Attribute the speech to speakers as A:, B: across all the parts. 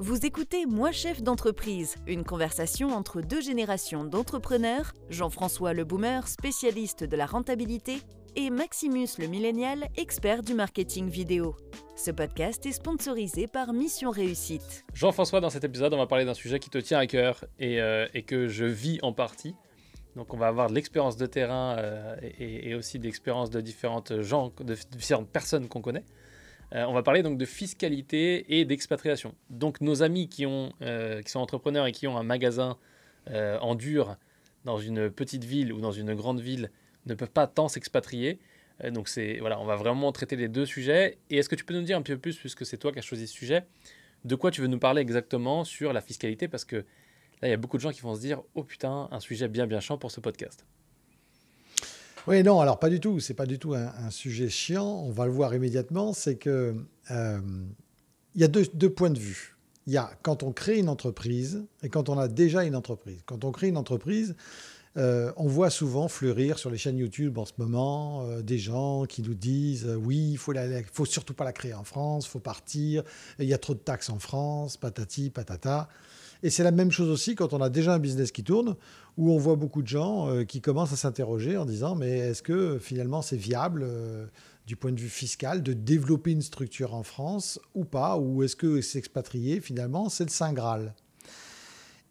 A: Vous écoutez Moi chef d'entreprise, une conversation entre deux générations d'entrepreneurs, Jean-François le boomer, spécialiste de la rentabilité, et Maximus le millénial, expert du marketing vidéo. Ce podcast est sponsorisé par Mission Réussite.
B: Jean-François, dans cet épisode, on va parler d'un sujet qui te tient à cœur et, euh, que je vis en partie. Donc on va avoir de l'expérience de terrain euh, et, et, aussi de l'expérience de différentes gens, de différentes personnes qu'on connaît. Euh, on va parler donc de fiscalité et d'expatriation. Donc nos amis qui, euh, sont entrepreneurs et qui ont un magasin euh, en dur dans une petite ville ou dans une grande ville ne peuvent pas tant s'expatrier. donc c'est voilà, on va vraiment traiter les deux sujets. Et est-ce que tu peux nous dire un peu plus, puisque c'est toi qui as choisi ce sujet, de quoi tu veux nous parler exactement sur la fiscalité? Parce que là, il y a beaucoup de gens qui vont se dire, oh putain, un sujet bien bien chiant pour ce podcast.
C: Oui, non, alors pas du tout. C'est pas du tout un, sujet chiant. On va le voir immédiatement. C'est que euh, il y a deux, points de vue. Il y a quand on crée une entreprise et quand on a déjà une entreprise. Quand on crée une entreprise, euh, on voit souvent fleurir sur les chaînes YouTube en ce moment euh, des gens qui nous disent oui, il faut, faut surtout pas la créer en France, faut partir, il y a trop de taxes en France, patati, patata. Et c'est la même chose aussi quand on a déjà un business qui tourne, où on voit beaucoup de gens euh, qui commencent à s'interroger en disant mais est-ce que finalement c'est viable euh, du point de vue fiscal de développer une structure en France ou pas? Ou est-ce que s'expatrier finalement c'est le Saint Graal?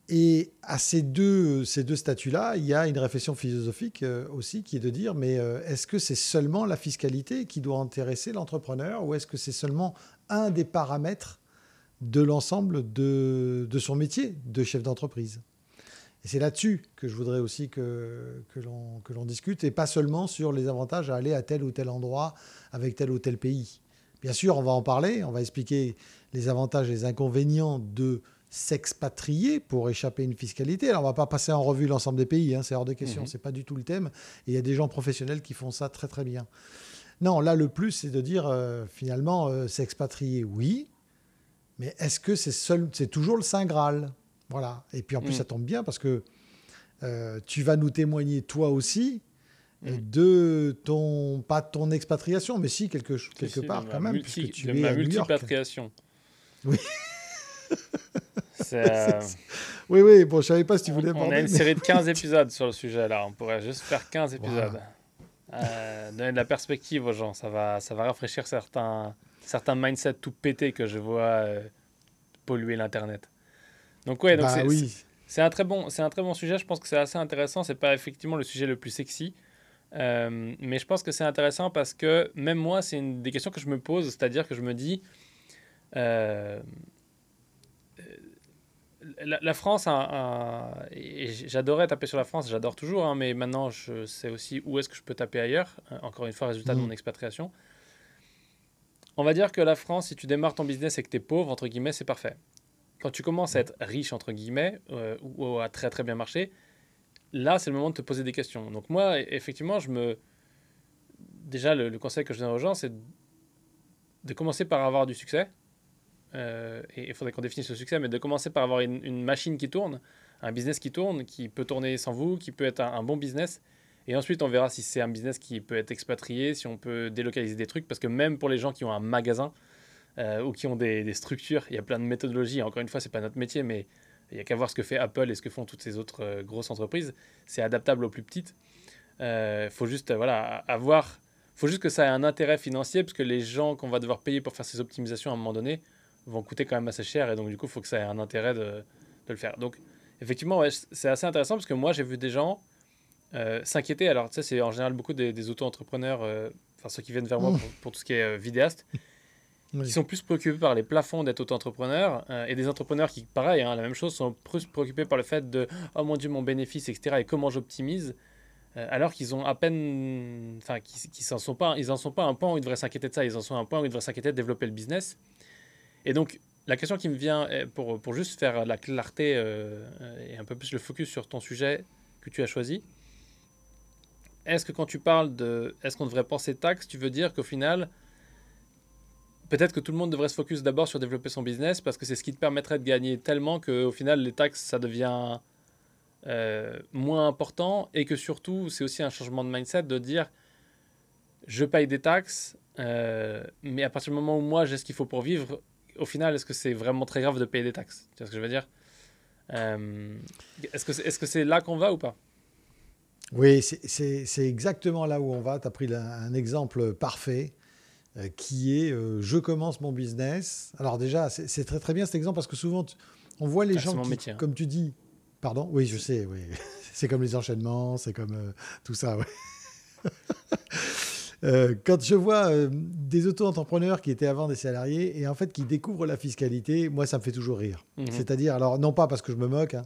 C: Et à ces deux, ces deux statuts-là, il y a une réflexion philosophique euh, aussi qui est de dire, mais est-ce que c'est seulement la fiscalité qui doit intéresser l'entrepreneur ou est-ce que c'est seulement un des paramètres de l'ensemble de, de, son métier de chef d'entreprise. Et c'est là-dessus que je voudrais aussi que, que l'on discute, et pas seulement sur les avantages à aller à tel ou tel endroit avec tel ou tel pays. Bien sûr, on va en parler, on va expliquer les avantages et les inconvénients de s'expatrier pour échapper à une fiscalité. Alors, on ne va pas passer en revue l'ensemble des pays, hein, c'est hors de question, mhm. ce n'est pas du tout le thème. Et il y a des gens professionnels qui font ça très très bien. Non, là, le plus, c'est de dire, euh, finalement, euh, s'expatrier, oui, mais est-ce que c'est seul, c'est toujours le Saint Graal? Voilà. Et puis en plus, mm. ça tombe bien parce que euh, tu vas nous témoigner toi aussi mm. de ton, pas ton expatriation, mais si quelque, quelque part quand même,
B: multi, puisque tu de es ma multipatriation.
C: Oui. Euh, oui, oui, bon, je savais pas si tu voulais
B: On, on a une série de 15 épisodes sur le sujet là, on pourrait juste faire 15 épisodes. Euh, donner de la perspective aux gens, ça va, ça va rafraîchir certains, certains mindsets tout pétés que je vois euh, polluer l'internet. Donc ouais, donc bah c'est un très bon c'est un très bon sujet. Je pense que c'est assez intéressant. C'est pas effectivement le sujet le plus sexy, euh, mais je pense que c'est intéressant parce que même moi c'est une des questions que je me pose, c'est-à-dire que je me dis euh, la, France, j'adorais taper sur la France, j'adore toujours, hein, mais maintenant je sais aussi où est-ce que je peux taper ailleurs. Encore une fois, résultat de mmh. mon expatriation. On va dire que la France, si tu démarres ton business et que tu es pauvre, entre guillemets, c'est parfait. Quand tu commences à être riche, entre guillemets, euh, ou, à très très bien marcher, là, c'est le moment de te poser des questions. Donc moi, e, effectivement, je me... Déjà, le, conseil que je donne aux gens, c'est de commencer par avoir du succès. Euh, et il faudrait qu'on définisse le succès, mais de commencer par avoir une, machine qui tourne, un business qui tourne, qui peut tourner sans vous, qui peut être un bon business, et ensuite, on verra si c'est un business qui peut être expatrié, si on peut délocaliser des trucs, parce que même pour les gens qui ont un magasin euh, ou qui ont des, structures, il y a plein de méthodologies. Encore une fois, c'est pas notre métier, mais il y a qu'à voir ce que fait Apple et ce que font toutes ces autres euh, grosses entreprises. C'est adaptable aux plus petites. Euh, faut juste voilà, avoir, faut juste que ça ait un intérêt financier, parce que les gens qu'on va devoir payer pour faire ces optimisations à un moment donné vont coûter quand même assez cher, et donc du coup, il faut que ça ait un intérêt de, de le faire. Donc, effectivement, c'est assez intéressant, parce que moi, j'ai vu des gens euh, s'inquiéter, alors tu sais, c'est en général beaucoup des, auto-entrepreneurs, euh, enfin ceux qui viennent vers moi mmh. pour, tout ce qui est euh, vidéaste, qui sont plus préoccupés par les plafonds d'être auto-entrepreneur, et des entrepreneurs qui, pareil, hein, la même chose, sont plus préoccupés par le fait de oh mon dieu, mon bénéfice, etc., et comment j'optimise, alors qu'ils ont à peine, enfin, qu'ils n'en sont pas, ils en sont pas un point où ils devraient s'inquiéter de ça, ils en sont un point où ils devraient s'inquiéter de développer le business. Et donc, la question qui me vient, pour, pour juste faire la clarté et un peu plus le focus sur ton sujet que tu as choisi, est-ce que quand tu parles de est-ce qu'on devrait penser taxes, tu veux dire qu'au final, peut-être que tout le monde devrait se focus d'abord sur développer son business parce que c'est ce qui te permettrait de gagner tellement qu'au final, les taxes, ça devient euh, moins important et que surtout, c'est aussi un changement de mindset de dire je paye des taxes, euh, mais à partir du moment où moi j'ai ce qu'il faut pour vivre, au final, est-ce que c'est vraiment très grave de payer des taxes? Tu vois ce que je veux dire? Euh, Est-ce que c'est est -ce là qu'on va ou pas?
C: Oui, c'est exactement là où on va. Tu as pris un exemple parfait euh, qui est euh, je commence mon business. Alors déjà, c'est très très bien cet exemple parce que souvent, on voit les ah, gens qui, hein. comme tu dis, pardon, oui, je sais, oui. c'est comme les enchaînements, c'est comme tout ça, Euh, quand je vois euh, des auto-entrepreneurs qui étaient avant des salariés et en fait qui découvrent la fiscalité, moi ça me fait toujours rire. Mhm. C'est-à-dire, alors non pas parce que je me moque, hein,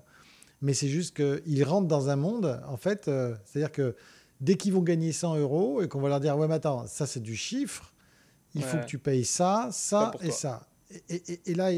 C: mais c'est juste qu'ils rentrent dans un monde, en fait, euh, c'est-à-dire que dès qu'ils vont gagner 100 euros et qu'on va leur dire, ouais mais attends, ça c'est du chiffre, il faut que tu payes ça, ça et ça. Et, là,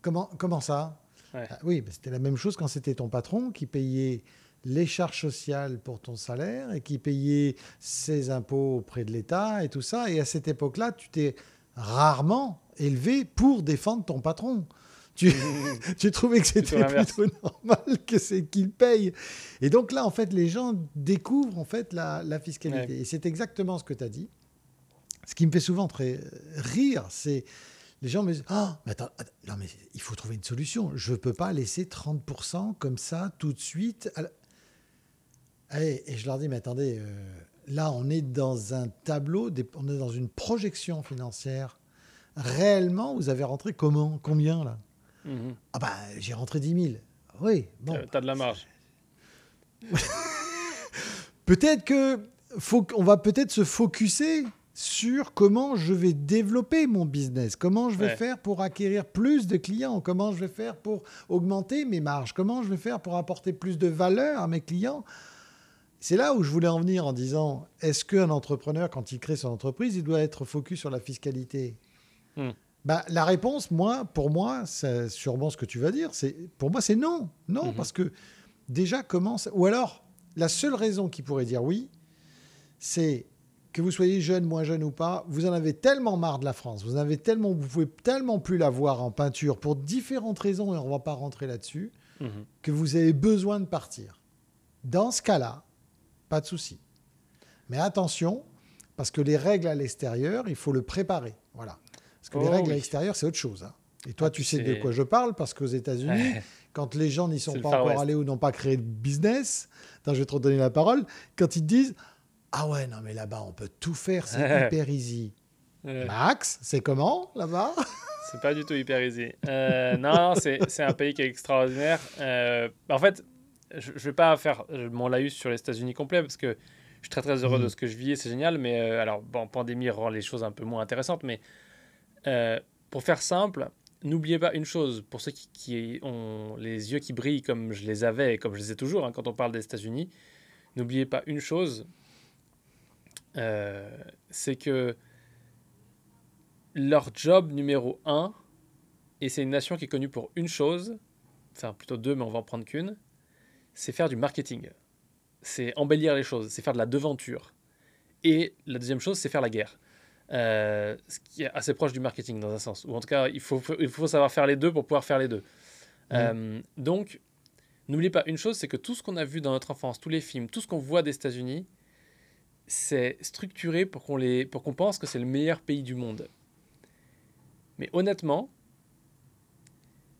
C: comment, comment ça? Ah Oui, c'était la même chose quand c'était ton patron qui payait les charges sociales pour ton salaire et qui payait ses impôts auprès de l'État et tout ça. Et à cette époque-là, tu t'es rarement élevé pour défendre ton patron. Tu, tu trouvais que c'était plutôt normal que c'est qu'il paye. Et donc là, en fait, les gens découvrent en fait la, fiscalité. Et c'est exactement ce que tu as dit. Ce qui me fait souvent très rire, c'est les gens me disent Ah, mais attends, non, mais il faut trouver une solution. Je ne peux pas laisser 30% comme ça tout de suite. Et, je leur dis, mais attendez, euh, là, on est dans un tableau, on est dans une projection financière. Réellement, vous avez rentré comment? Combien, là? Ah, bah, j'ai rentré 10 000. Oui, bon.
B: T'as de la marge.
C: peut-être que faut on va peut-être se focuser sur comment je vais développer mon business, comment je vais faire pour acquérir plus de clients, comment je vais faire pour augmenter mes marges, comment je vais faire pour apporter plus de valeur à mes clients? C'est là où je voulais en venir en disant, est-ce qu'un entrepreneur, quand il crée son entreprise, il doit être focus sur la fiscalité? Hmm. Bah, La réponse, moi, pour moi, c'est sûrement ce que tu vas dire, c'est, pour moi, c'est non. Non, hmm. parce que déjà, comment... Ou alors, la seule raison qui pourrait dire oui, c'est que vous soyez jeune, moins jeune ou pas, vous en avez tellement marre de la France, vous avez tellement, vous pouvez tellement plus la voir en peinture pour différentes raisons, et on ne va pas rentrer là-dessus, hmm. que vous avez besoin de partir. Dans ce cas-là, pas de souci. Mais attention, parce que les règles à l'extérieur, il faut le préparer. Voilà. Parce que les oh règles à l'extérieur, c'est autre chose. Hein. Et toi, ah, tu sais de quoi je parle, parce qu'aux États-Unis, quand les gens n'y sont pas encore allés ou n'ont pas créé de business, je vais te redonner la parole, quand ils te disent Ah ouais, non, mais là-bas, on peut tout faire, c'est hyper easy. Max, c'est comment là-bas?
B: C'est pas du tout hyper easy. Euh, non, c'est un pays qui est extraordinaire. Euh, en fait, je ne vais pas faire mon laïus sur les États-Unis complet parce que je suis très très heureux de mm. ce que je vis et c'est génial. Mais euh, alors, bon, pandémie rend les choses un peu moins intéressantes. Mais euh, pour faire simple, n'oubliez pas une chose pour ceux qui, ont les yeux qui brillent comme je les avais et comme je les ai toujours hein, quand on parle des États-Unis. N'oubliez pas une chose euh, c'est que leur job numéro un, et c'est une nation qui est connue pour une chose, enfin plutôt deux, mais on va en prendre qu'une c'est faire du marketing. C'est embellir les choses, c'est faire de la devanture. Et la deuxième chose, c'est faire la guerre. Euh, ce qui est assez proche du marketing dans un sens. Ou en tout cas, il faut, il faut savoir faire les deux pour pouvoir faire les deux. Mmh. Euh, donc, n'oubliez pas une chose, c'est que tout ce qu'on a vu dans notre enfance, tous les films, tout ce qu'on voit des États-Unis, c'est structuré pour qu'on qu'on pense que c'est le meilleur pays du monde. Mais honnêtement,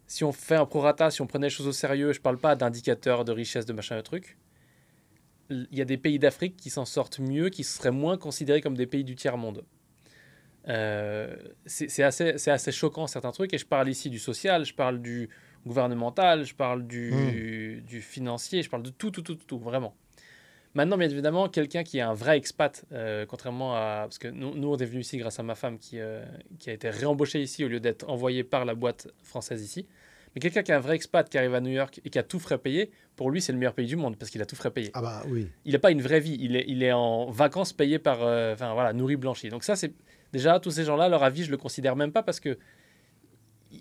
B: si on fait un prorata, si on prenait les choses au sérieux, je ne parle pas d'indicateurs de richesse, de machin, de truc, il y a des pays d'Afrique qui s'en sortent mieux, qui seraient moins considérés comme des pays du tiers-monde. Euh, c'est assez, assez choquant certains trucs, et je parle ici du social, je parle du gouvernemental, je parle du, hmm. du financier, je parle de tout, tout, tout, tout, vraiment. Maintenant, bien évidemment, quelqu'un qui est un vrai expat, euh, contrairement à... Parce que nous, nous, on est venu ici grâce à ma femme qui, euh, qui a été réembauchée ici au lieu d'être envoyée par la boîte française ici. Mais quelqu'un qui est un vrai expat qui arrive à New York et qui a tout frais payé, pour lui, c'est le meilleur pays du monde parce qu'il a tout frais payé.
C: Ah bah oui.
B: Il n'a pas une vraie vie. Il est, il est en vacances payé par... Euh, enfin voilà, nourri, blanchi. Donc ça, c'est... Déjà, tous ces gens-là, leur avis, je le considère même pas parce que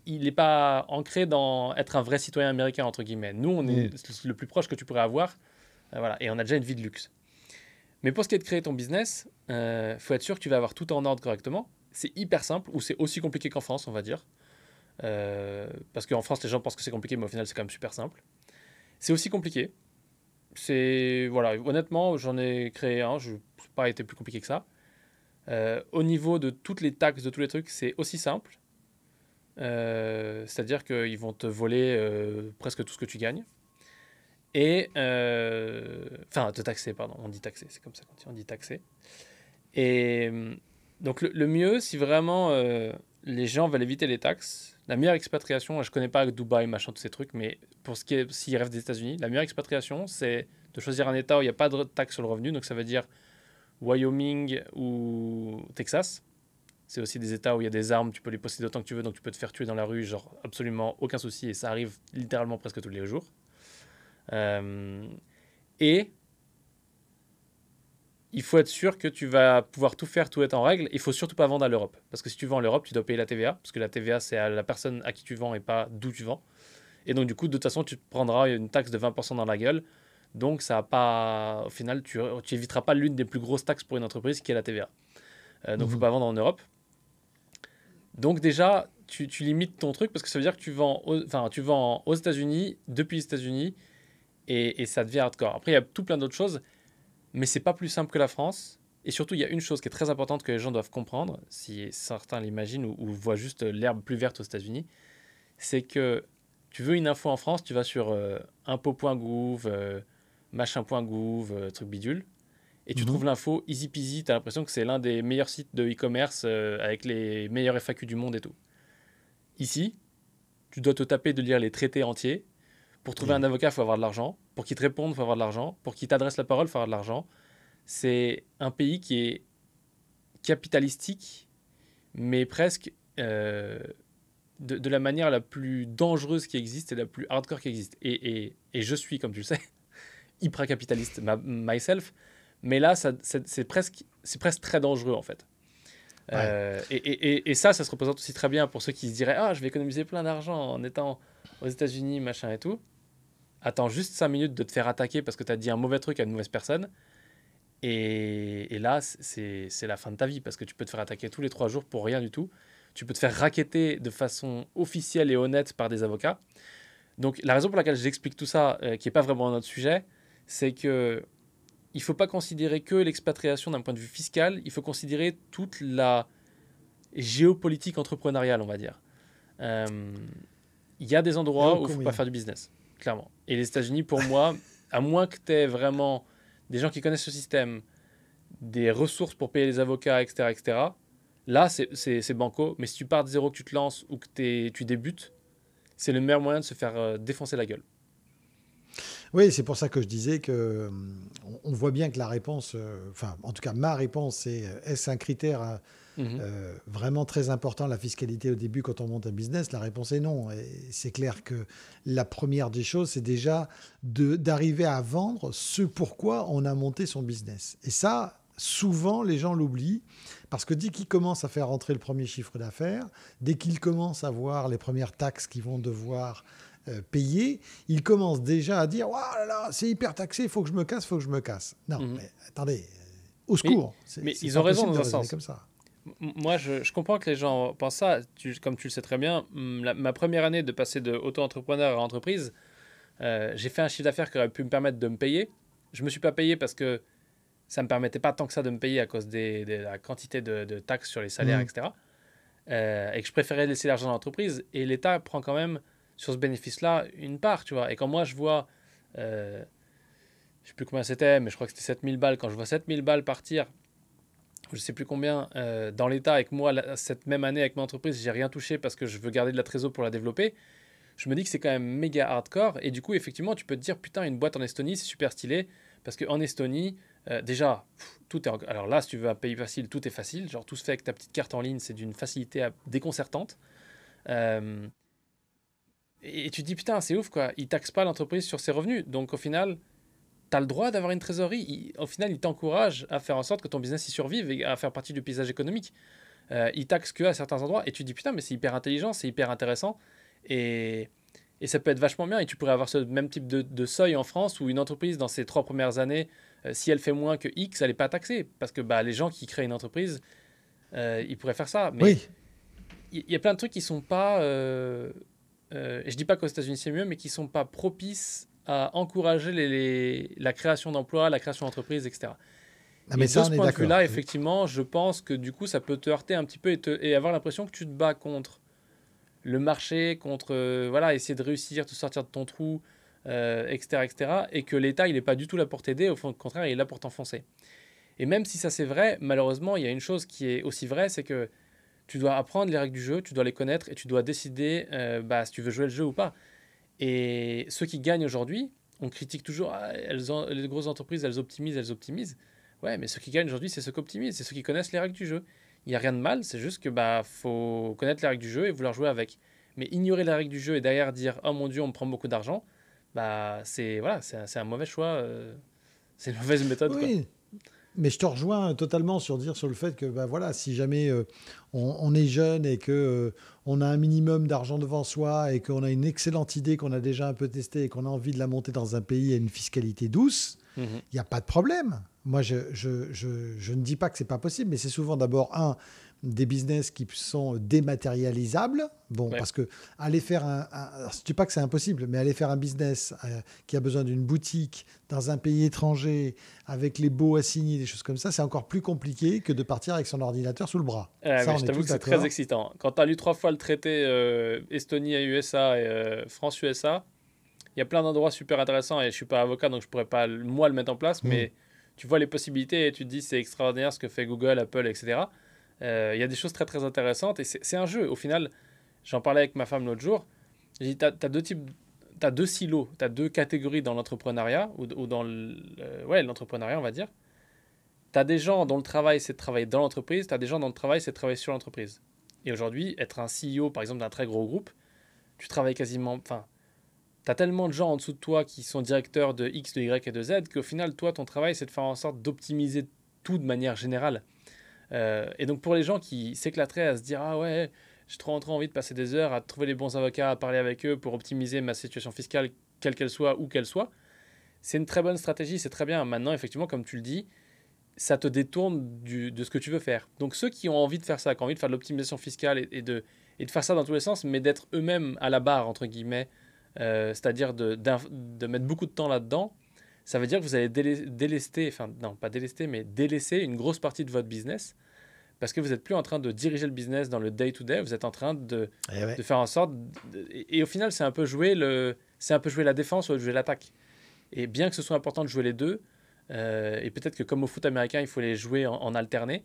B: il n'est pas ancré dans être un vrai citoyen américain, entre guillemets. Nous, on est mm. le plus proche que tu pourrais avoir euh, voilà, et on a déjà une vie de luxe. Mais pour ce qui est de créer ton business, il euh, faut être sûr que tu vas avoir tout en ordre correctement. C'est hyper simple, ou c'est aussi compliqué qu'en France, on va dire. Euh, parce qu'en France, les gens pensent que c'est compliqué, mais au final, c'est quand même super simple. C'est aussi compliqué. C'est voilà, honnêtement, j'en ai créé un, je n'ai pas été plus compliqué que ça. Au niveau de toutes les taxes, de tous les trucs, c'est aussi simple. c'est-à-dire qu'ils vont te voler presque tout ce que tu gagnes. Et. Enfin, te taxer, pardon. On dit taxer, c'est comme ça qu'on dit. On dit taxer. Et donc, le, mieux, si vraiment les gens veulent éviter les taxes, la meilleure expatriation, je connais pas Dubaï, machin, tous ces trucs, mais pour ce qui est, s'ils rêvent des États-Unis, la meilleure expatriation, c'est de choisir un État où il n'y a pas de taxe sur le revenu. Donc, ça veut dire Wyoming ou Texas. C'est aussi des États où il y a des armes, tu peux les posséder autant que tu veux, donc tu peux te faire tuer dans la rue, genre absolument aucun souci, et ça arrive littéralement presque tous les jours. Euh, et il faut être sûr que tu vas pouvoir tout faire, tout être en règle. Il faut surtout pas vendre à l'Europe. Parce que si tu vends à l'Europe, tu dois payer la TVA. Parce que la TVA, c'est à la personne à qui tu vends et pas d'où tu vends. Et donc, du coup, de toute façon, tu prendras une taxe de 20% dans la gueule. Donc, ça a pas. Au final, tu, tu éviteras pas l'une des plus grosses taxes pour une entreprise qui est la TVA. Euh, donc, il ne faut mhm. pas vendre en Europe. Donc, déjà, tu, tu, limites ton truc parce que ça veut dire que tu vends, enfin, tu vends aux États-Unis, depuis les États-Unis, et, et ça devient hardcore. Après, il y a tout plein d'autres choses mais c'est pas plus simple que la France. Et surtout, il y a une chose qui est très importante que les gens doivent comprendre, si certains l'imaginent ou, voient juste l'herbe plus verte aux États-Unis, c'est que tu veux une info en France, tu vas sur euh, impôt.gouv, euh, machin.gouv, euh, truc bidule, et tu mhm. trouves l'info easy peasy. Tu as l'impression que c'est l'un des meilleurs sites de e-commerce avec les meilleurs FAQ du monde et tout. Ici, tu dois te taper de lire les traités entiers. Pour trouver un avocat, il faut avoir de l'argent. Pour qu'il te réponde, il faut avoir de l'argent. Pour qu'il t'adresse la parole, il faut avoir de l'argent. C'est un pays qui est capitalistique, mais presque euh, de, la manière la plus dangereuse qui existe et la plus hardcore qui existe. Et, je suis, comme tu le sais, hyper capitaliste myself. Mais là, c'est presque, presque très dangereux, en fait. Euh, et, et, ça, ça se représente aussi très bien pour ceux qui se diraient Ah, je vais économiser plein d'argent en étant aux États-Unis, machin et tout attends juste 5 minutes de te faire attaquer parce que tu as dit un mauvais truc à une mauvaise personne. Et, là, c'est la fin de ta vie parce que tu peux te faire attaquer tous les 3 jours pour rien du tout. Tu peux te faire raqueter de façon officielle et honnête par des avocats. Donc la raison pour laquelle j'explique tout ça, euh, qui n'est pas vraiment notre sujet, c'est que il faut pas considérer que l'expatriation d'un point de vue fiscal, il faut considérer toute la géopolitique entrepreneuriale, on va dire. Euh, il y a des endroits où il ne faut pas faire du business clairement. Et les États-Unis, pour moi, à moins que tu aies vraiment des gens qui connaissent ce système, des ressources pour payer les avocats, etc., etc., là, c'est banco. Mais si tu pars de zéro, que tu te lances ou que tu débutes, c'est le meilleur moyen de se faire euh, défoncer la gueule.
C: Oui, c'est pour ça que je disais que on voit bien que la réponse, euh, enfin, en tout cas, ma réponse, c'est euh, est-ce un critère Mhm. Euh, vraiment très important, la fiscalité au début quand on monte un business? La réponse est non. Et c'est clair que la première des choses, c'est déjà d'arriver à vendre ce pourquoi on a monté son business. Et ça, souvent, les gens l'oublient parce que dès qu'ils commencent à faire rentrer le premier chiffre d'affaires, dès qu'ils commencent à voir les premières taxes qu'ils vont devoir euh, payer, ils commencent déjà à dire là là, c'est hyper taxé, il faut que je me casse, il faut que je me casse. Non, mhm. mais attendez, au secours.
B: Mais, ils ont raison dans un sens. Comme ça. Moi, je, comprends que les gens pensent ça. comme tu le sais très bien, ma première année de passer de auto-entrepreneur à entreprise, euh, j'ai fait un chiffre d'affaires qui aurait pu me permettre de me payer. Je ne me suis pas payé parce que ça ne me permettait pas tant que ça de me payer à cause de la quantité de, taxes sur les salaires, mmh. etc. Euh, et que je préférais laisser l'argent dans l'entreprise. Et l'État prend quand même sur ce bénéfice-là une part, tu vois. Et quand moi, je vois, euh, je ne sais plus combien c'était, mais je crois que c'était 7000 balles, quand je vois 7000 balles partir je sais plus combien, euh, dans l'État avec moi, cette même année avec mon entreprise, j'ai rien touché parce que je veux garder de la trésor pour la développer. Je me dis que c'est quand même méga hardcore. Et du coup, effectivement, tu peux te dire, putain, une boîte en Estonie, c'est super stylé. Parce qu'en Estonie, euh, déjà, tout est. Alors là, si tu veux un pays facile, tout est facile. Genre, tout se fait avec ta petite carte en ligne, c'est d'une facilité déconcertante. Euh, et, tu te dis, putain, c'est ouf, quoi. Ils taxent pas l'entreprise sur ses revenus. Donc, au final, tu as le droit d'avoir une trésorerie. au final, il t'encourage à faire en sorte que ton business y survive et à faire partie du paysage économique. Euh, il taxe que à certains endroits et tu te dis putain, mais c'est hyper intelligent, c'est hyper intéressant et, et, ça peut être vachement bien. Et tu pourrais avoir ce même type de, de seuil en France où une entreprise, dans ses trois premières années, euh, si elle fait moins que X, elle n'est pas taxée parce que bah, les gens qui créent une entreprise, euh, ils pourraient faire ça. Mais oui. il y, a plein de trucs qui sont pas. Je dis pas qu'aux États-Unis c'est mieux, mais qui sont pas propices à encourager les, la création d'emplois, la création d'entreprises, etc. Ah, mais et de ce point de vue-là, effectivement, je pense que du coup, ça peut te heurter un petit peu et, et avoir l'impression que tu te bats contre le marché, contre voilà, essayer de réussir, de sortir de ton trou, etc., etc. Et que l'État, il n'est pas du tout là pour t'aider, au contraire, il est là pour t'enfoncer. Et même si ça c'est vrai, malheureusement, il y a une chose qui est aussi vraie, c'est que tu dois apprendre les règles du jeu, tu dois les connaître et tu dois décider bah, si tu veux jouer le jeu ou pas. Et ceux qui gagnent aujourd'hui, on critique toujours, ah, les grosses entreprises, elles optimisent, elles optimisent. Ouais, mais ceux qui gagnent aujourd'hui, c'est ceux qui optimisent, c'est ceux qui connaissent les règles du jeu. Il n'y a rien de mal, c'est juste que bah faut connaître les règles du jeu et vouloir jouer avec. Mais ignorer les règles du jeu et derrière dire oh mon dieu, on me prend beaucoup d'argent, bah c'est voilà, c'est un, mauvais choix, euh, c'est une mauvaise méthode. Oui.
C: Mais je te rejoins totalement sur dire sur le fait que bah voilà, si jamais euh, on, est jeune et que euh, on a un minimum d'argent devant soi et qu'on a une excellente idée qu'on a déjà un peu testée et qu'on a envie de la monter dans un pays à une fiscalité douce, mhm. il n'y a pas de problème. Moi, je, je, je, je, ne dis pas que c'est pas possible, mais c'est souvent d'abord un des business qui sont dématérialisables. Bon, parce que aller faire un, je ne dis pas que c'est impossible, mais aller faire un business euh, qui a besoin d'une boutique dans un pays étranger avec les baux assignés, des choses comme ça, c'est encore plus compliqué que de partir avec son ordinateur sous le bras.
B: ça, je t'avoue que c'est très excitant. Quand tu as lu trois fois le traité euh, Estonie et USA et euh, France-USA, il y a plein d'endroits super intéressants et je suis pas avocat donc je pourrais pas moi le mettre en place, mm. mais tu vois les possibilités et tu te dis c'est extraordinaire ce que fait Google, Apple, etc. Euh, il y a des choses très très intéressantes et c'est un jeu. Au final, j'en parlais avec ma femme l'autre jour. J'ai dit, tu as, deux types, deux silos, tu as deux catégories dans l'entrepreneuriat, ou, dans l'entrepreneuriat, on va dire. Tu as des gens dont le travail, c'est de travailler dans l'entreprise, tu as des gens dont le travail, c'est de travailler sur l'entreprise. Et aujourd'hui, être un CEO, par exemple, d'un très gros groupe, tu travailles quasiment... Enfin, tu as tellement de gens en dessous de toi qui sont directeurs de X, de Y et de Z qu'au final, toi, ton travail, c'est de faire en sorte d'optimiser tout de manière générale. Euh, et donc pour les gens qui s'éclateraient à se dire ah ouais j'ai trop, trop envie de passer des heures à trouver les bons avocats, à parler avec eux pour optimiser ma situation fiscale, quelle qu'elle soit, où qu'elle soit, c'est une très bonne stratégie, c'est très bien. Maintenant, effectivement, comme tu le dis, ça te détourne du, de ce que tu veux faire. Donc ceux qui ont envie de faire ça, qui ont envie de faire de l'optimisation fiscale et, de, et de faire ça dans tous les sens, mais d'être eux-mêmes à la barre, entre guillemets, euh, c'est-à-dire de, de, mettre beaucoup de temps là-dedans, ça veut dire que vous allez délester, enfin non, pas délester, mais délaisser une grosse partie de votre business parce que vous n'êtes plus en train de diriger le business dans le day-to-day, vous êtes en train de, eh de faire en sorte... et, au final, c'est un, peu jouer le, un peu jouer la défense ou jouer l'attaque. Et bien que ce soit important de jouer les deux, euh, et peut-être que comme au foot américain, il faut les jouer en, alterné,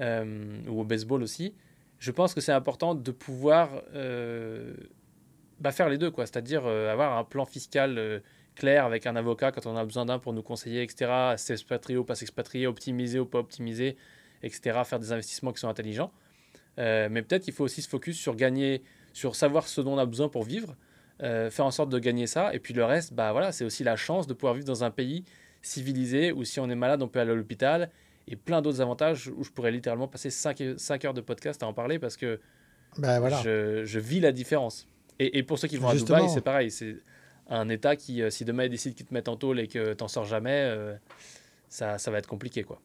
B: euh, ou au baseball aussi, je pense que c'est important de pouvoir euh, bah, faire les deux, quoi. c'est-à-dire avoir un plan fiscal clair avec un avocat quand on a besoin d'un pour nous conseiller, etc., s'expatrier ou pas s'expatrier, optimiser ou pas optimiser, etc., faire des investissements qui sont intelligents. Euh, mais peut-être qu'il faut aussi se focus sur gagner, sur savoir ce dont on a besoin pour vivre, euh, faire en sorte de gagner ça. Et puis le reste, bah voilà, c'est aussi la chance de pouvoir vivre dans un pays civilisé où si on est malade, on peut aller à l'hôpital et plein d'autres avantages où je pourrais littéralement passer 5, 5 heures de podcast à en parler parce que bah, voilà. je, je, vis la différence. Et, et pour ceux qui vont à Dubaï, c'est pareil. C'est un État qui, euh, si demain il décide qu'il te met en tôle et que tu n'en sors jamais, ça, ça va être compliqué. quoi.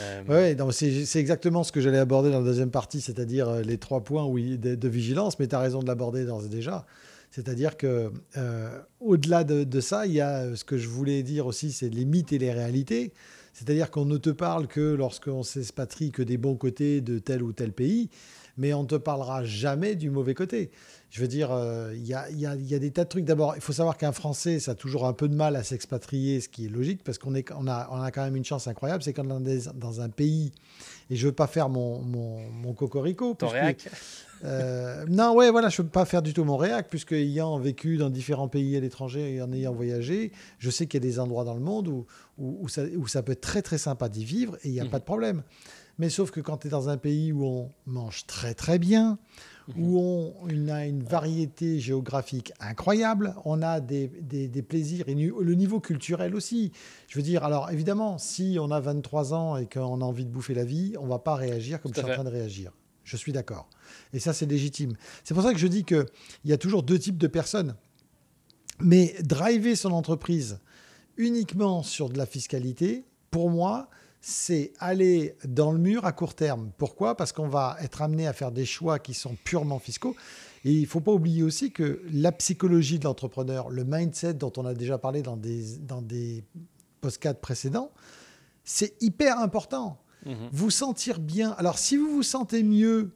C: Euh... Oui, c'est exactement ce que j'allais aborder dans la deuxième partie, c'est-à-dire euh, les trois points de, vigilance, mais tu as raison de l'aborder d'ores et déjà. C'est-à-dire que euh, au-delà de, ça, il y a euh, ce que je voulais dire aussi, c'est les mythes et les réalités. C'est-à-dire qu'on ne te parle que lorsqu'on s'expatrie que des bons côtés de tel ou tel pays, mais on ne te parlera jamais du mauvais côté. Je veux dire, euh, il y, a, y, a, y, a, des tas de trucs. D'abord, il faut savoir qu'un Français, ça a toujours un peu de mal à s'expatrier, ce qui est logique, parce qu'on on a, on a quand même une chance incroyable, c'est qu'on est dans un pays, et je veux pas faire mon, mon, mon cocorico.
B: Ton réac
C: euh, Non, ouais, voilà, je veux pas faire du tout mon réac, puisque ayant vécu dans différents pays à l'étranger et en ayant voyagé, je sais qu'il y a des endroits dans le monde où, où, ça, où ça, peut être très très sympa d'y vivre, et il n'y a mhm. pas de problème. Mais sauf que quand tu es dans un pays où on mange très très bien, où on, a une variété géographique incroyable, on a des, des, plaisirs et le niveau culturel aussi. Je veux dire, alors évidemment, si on a 23 ans et qu'on a envie de bouffer la vie, on va pas réagir comme je suis en train de réagir. Je suis d'accord. Et ça, c'est légitime. C'est pour ça que je dis qu'il y a toujours deux types de personnes. Mais driver son entreprise uniquement sur de la fiscalité, pour moi, c'est aller dans le mur à court terme. Pourquoi? Parce qu'on va être amené à faire des choix qui sont purement fiscaux. Et il ne faut pas oublier aussi que la psychologie de l'entrepreneur, le mindset dont on a déjà parlé dans des, dans des postcades précédents, c'est hyper important. Mhm. Vous sentir bien. Alors, si vous vous sentez mieux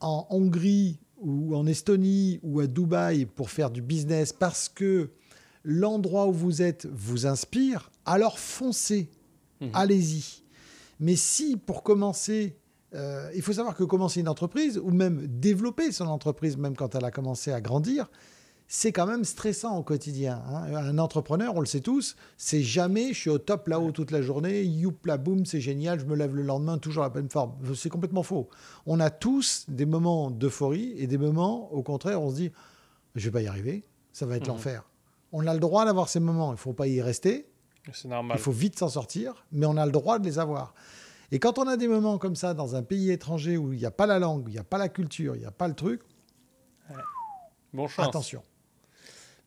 C: en Hongrie ou en Estonie ou à Dubaï pour faire du business parce que l'endroit où vous êtes vous inspire, alors foncez, mhm. allez-y. Mais si pour commencer, euh, il faut savoir que commencer une entreprise ou même développer son entreprise, même quand elle a commencé à grandir, c'est quand même stressant au quotidien. Hein. Un entrepreneur, on le sait tous, c'est jamais je suis au top là-haut toute la journée, la boum, c'est génial, je me lève le lendemain, toujours la même forme. C'est complètement faux. On a tous des moments d'euphorie et des moments, au contraire, on se dit je vais pas y arriver, ça va être mmh. l'enfer. On a le droit d'avoir ces moments, il ne faut pas y rester.
B: C'est normal.
C: Il faut vite s'en sortir, mais on a le droit de les avoir. Et quand on a des moments comme ça dans un pays étranger où il n'y a pas la langue, il n'y a pas la culture, il n'y a pas le truc,
B: bon chance.
C: attention.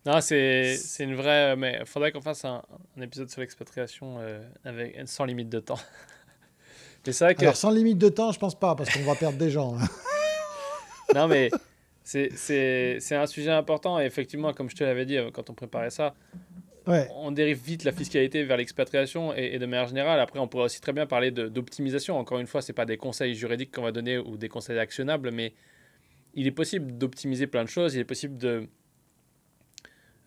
B: Non, c'est une vraie. Mais il faudrait qu'on fasse un, épisode sur l'expatriation euh, avec sans limite de temps.
C: mais c'est vrai que. Alors, sans limite de temps, je pense pas, parce qu'on va perdre des gens. Hein.
B: non, mais c'est un sujet important. Et effectivement, comme je te l'avais dit euh, quand on préparait ça, ouais. on dérive vite la fiscalité vers l'expatriation et, de manière générale. Après, on pourrait aussi très bien parler d'optimisation. Encore une fois, ce pas des conseils juridiques qu'on va donner ou des conseils actionnables, mais il est possible d'optimiser plein de choses. Il est possible de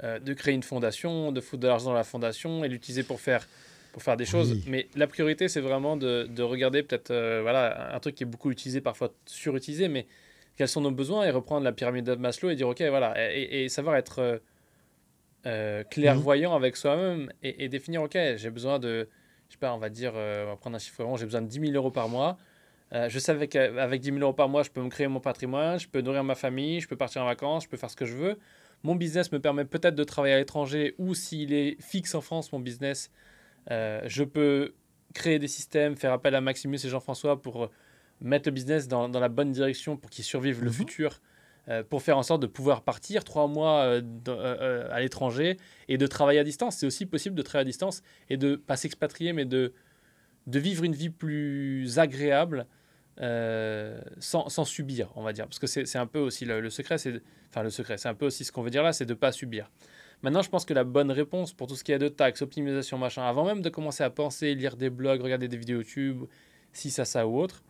B: euh, de créer une fondation, de foutre de l'argent dans la fondation et l'utiliser pour faire, pour faire des choses. Mais la priorité, c'est vraiment de, de regarder peut-être euh, voilà, un truc qui est beaucoup utilisé, parfois surutilisé, mais quels sont nos besoins et reprendre la pyramide de Maslow et dire, OK, voilà, et, savoir être euh, clairvoyant avec soi-même et, définir, OK, j'ai besoin de, je sais pas, on va dire, on va prendre un chiffre rond, j'ai besoin de 10 000 euros par mois. je sais qu'avec 10 000 euros par mois, je peux me créer mon patrimoine, je peux nourrir ma famille, je peux partir en vacances, je peux faire ce que je veux mon business me permet peut-être de travailler à l'étranger ou s'il est fixe en France, mon business, euh, je peux créer des systèmes, faire appel à Maximus et Jean-François pour mettre le business dans, dans la bonne direction pour qu'il survive le mhm. futur, euh, pour faire en sorte de pouvoir partir trois mois euh, à l'étranger et de travailler à distance. C'est aussi possible de travailler à distance et de pas s'expatrier, mais de, de vivre une vie plus agréable euh, sans, sans, subir, on va dire. Parce que c'est un peu aussi le, secret, c'est enfin le secret, c'est un peu aussi ce qu'on veut dire là, c'est de ne pas subir. Maintenant, je pense que la bonne réponse pour tout ce qui est de taxes, optimisation, machin, avant même de commencer à penser, lire des blogs, regarder des vidéos YouTube, si ça, ça ou autre,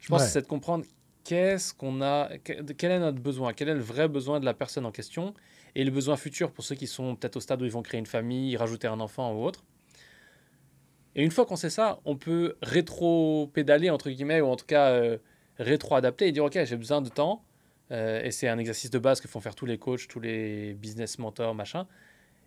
B: je pense que c'est de comprendre qu'est-ce qu'on a, quel est notre besoin, quel est le vrai besoin de la personne en question et le besoin futur pour ceux qui sont peut-être au stade où ils vont créer une famille, rajouter un enfant ou autre. Et une fois qu'on sait ça, on peut rétro-pédaler, entre guillemets, ou en tout cas euh, rétro-adapter et dire, OK, j'ai besoin de temps. Euh, et c'est un exercice de base que font faire tous les coachs, tous les business mentors, machin.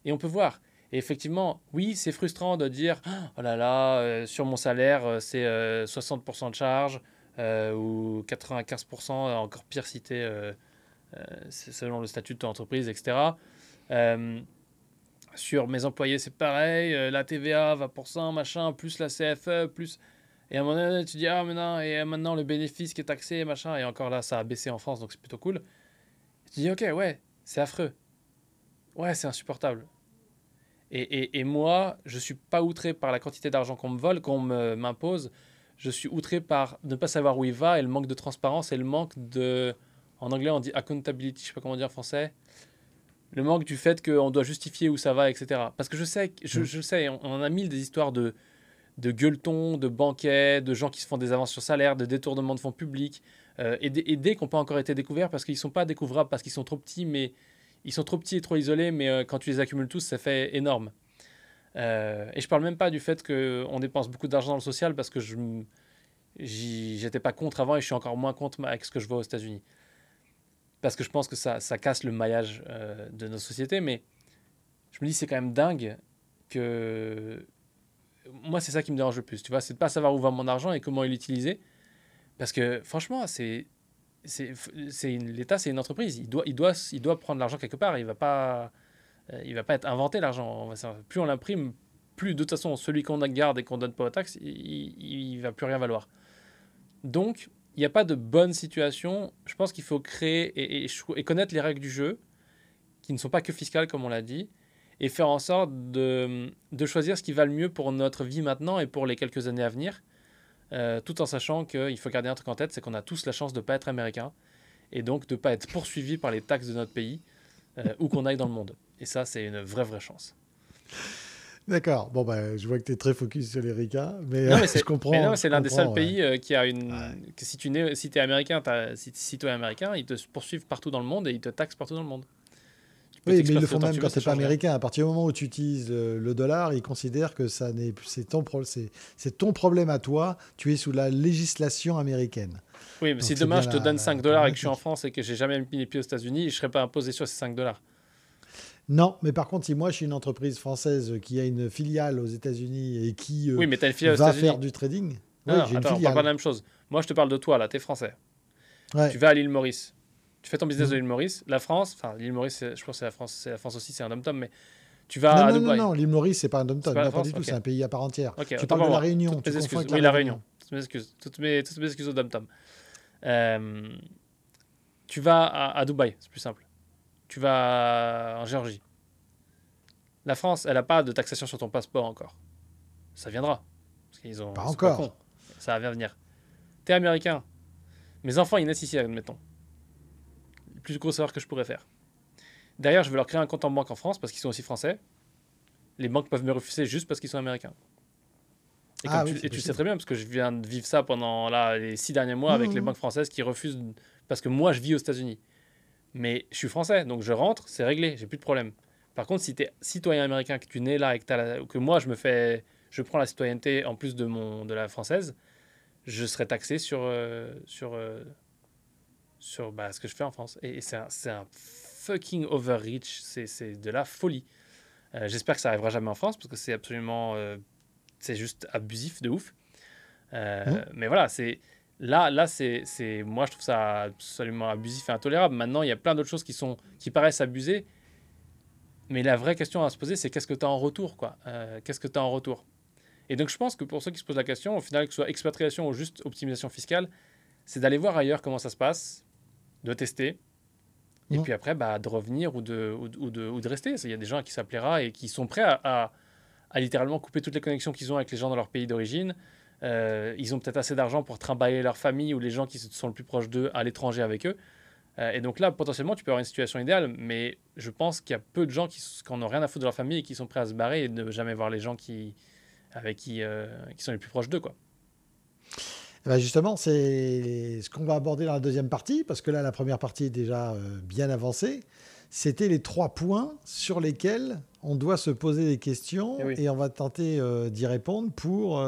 B: Et on peut voir. Et effectivement, oui, c'est frustrant de dire, oh là là, euh, sur mon salaire, c'est 60% de charge ou 95%, encore pire cité selon le statut de ton entreprise, etc. Sur mes employés, c'est pareil. Euh, la TVA va pour ça, machin, plus la CFE, plus. Et à un moment donné, tu dis, ah, maintenant, et maintenant, le bénéfice qui est taxé, machin. Et encore là, ça a baissé en France, donc c'est plutôt cool. Tu dis, ok, ouais, c'est affreux. Ouais, c'est insupportable. Et, et, moi, je suis pas outré par la quantité d'argent qu'on me vole, qu'on m'impose. Je suis outré par ne pas savoir où il va et le manque de transparence et le manque de. En anglais, on dit accountability, je sais pas comment dire en français le manque du fait qu'on doit justifier où ça va, etc. Parce que je sais, je, mm. je sais, on, en a mille des histoires de, de gueuletons, de banquets, de gens qui se font des avances sur salaire, de détournements de fonds publics, euh, et, dès qu'on n'ont pas encore été découverts parce qu'ils ne sont pas découvrables, parce qu'ils sont trop petits, mais ils sont trop petits et trop isolés, mais euh, quand tu les accumules tous, ça fait énorme. Euh, et je parle même pas du fait qu'on dépense beaucoup d'argent dans le social parce que je j'étais pas contre avant et je suis encore moins contre avec ce que je vois aux États-Unis parce que je pense que ça, ça casse le maillage euh, de nos sociétés. Mais je me dis, c'est quand même dingue que. Moi, c'est ça qui me dérange le plus, tu vois, c'est de pas savoir où va mon argent et comment il l'utiliser. Parce que franchement, c'est. L'État, c'est une entreprise. Il doit, il doit, il doit prendre l'argent quelque part. Il va pas, il va pas être inventé l'argent. Plus on l'imprime, plus de toute façon, celui qu'on garde et qu'on donne pas aux taxes, il, ne va plus rien valoir. Donc, il n'y a pas de bonne situation. Je pense qu'il faut créer et, connaître les règles du jeu, qui ne sont pas que fiscales, comme on l'a dit, et faire en sorte de, choisir ce qui va le mieux pour notre vie maintenant et pour les quelques années à venir, euh, tout en sachant qu'il faut garder un truc en tête, c'est qu'on a tous la chance de ne pas être américain, et donc de ne pas être poursuivi par les taxes de notre pays, euh, où qu'on aille dans le monde. Et ça, c'est une vraie, vraie chance.
C: D'accord. Bon, bah, je vois que tu es très focus sur les RICA, mais, non, mais je comprends.
B: c'est l'un des seuls pays euh, qui a une. Que si tu es, si es américain, si tu es américain, ils te poursuivent partout dans le monde et ils te taxent partout dans le monde.
C: Oui, mais ils le font même quand tu n'es pas américain. À partir du moment où tu utilises euh, le dollar, ils considèrent que ça n'est c'est ton, c'est ton problème à toi. Tu es sous la législation américaine.
B: Oui, mais si demain je te donne 5 dollars et que je suis en France et que j'ai jamais mis les pieds aux États-Unis, je ne serais pas imposé sur ces 5 dollars.
C: Non, mais par contre, si moi je suis une entreprise française qui a une filiale aux États-Unis et qui
B: euh, oui, mais as une
C: va faire du trading,
B: non, oui, attends, on parle pas de la même chose. Moi, je te parle de toi là, tu es français. Tu vas à l'île Maurice. Tu fais ton business de mm. l'île Maurice. La France, enfin l'île Maurice, je pense que c'est la France, c'est la France aussi, c'est un dom-tom, mais tu vas
C: non,
B: à
C: non, Dubaï. Non, non, l'île Maurice, c'est pas un dom-tom. Pas, pas du tout, c'est un pays à part entière. tu parles de la Réunion.
B: Toutes mes excuses. Oui, la Réunion. Toutes mes excuses. Toutes mes, toutes mes excuses au dom-tom. Euh, tu vas à, à Dubaï, c'est plus simple. Tu vas en Géorgie. La France, elle n'a pas de taxation sur ton passeport encore. Ça viendra. Parce qu'ils ont,
C: pas encore.
B: ça va venir. T'es américain. Mes enfants, ils naissent ici, admettons. Le plus gros erreur que je pourrais faire. Derrière, je vais leur créer un compte en banque en France parce qu'ils sont aussi français. Les banques peuvent me refuser juste parce qu'ils sont américains. Et, ah tu, tu, sais très bien, parce que je viens de vivre ça pendant là, les six derniers mois avec les mmh. banques françaises qui refusent, parce que moi, je vis aux États-Unis. Mais je suis français, donc je rentre, c'est réglé, j'ai plus de problème. Par contre, si tu es citoyen américain, que tu nais là et que, que moi je me fais, je prends la citoyenneté en plus de, mon, de la française, je serai taxé sur, euh, sur, euh, sur bah, ce que je fais en France. Et, c'est un, un, fucking overreach, c'est de la folie. Euh, j'espère que ça arrivera jamais en France parce que c'est absolument. c'est juste abusif de ouf. Mmh. Mais voilà, c'est. Là, là c'est, moi, je trouve ça absolument abusif et intolérable. Maintenant, il y a plein d'autres choses qui, sont, qui paraissent abusées mais la vraie question à se poser, c'est qu'est-ce que tu as en retour quoi? Euh, Qu'est-ce que tu as en retour? Et donc je pense que pour ceux qui se posent la question, au final, que ce soit expatriation ou juste optimisation fiscale, c'est d'aller voir ailleurs comment ça se passe, de tester, et puis après, bah, de revenir ou de, ou, de, ou de rester. Il y a des gens à qui ça plaira et qui sont prêts à, à, littéralement couper toutes les connexions qu'ils ont avec les gens dans leur pays d'origine. Euh, ils ont peut-être assez d'argent pour trimballer leur famille ou les gens qui sont le plus proches d'eux à l'étranger avec eux. Euh, et donc là, potentiellement, tu peux avoir une situation idéale, mais je pense qu'il y a peu de gens qui, n'en ont rien à foutre de leur famille et qui sont prêts à se barrer et ne jamais voir les gens qui, avec qui, euh, qui sont les plus proches d'eux. Quoi.
C: Eh ben, justement, c'est ce qu'on va aborder dans la deuxième partie, parce que là, la première partie est déjà euh, bien avancée. C'était les trois points sur lesquels on doit se poser des questions eh et, on va tenter d'y répondre pour,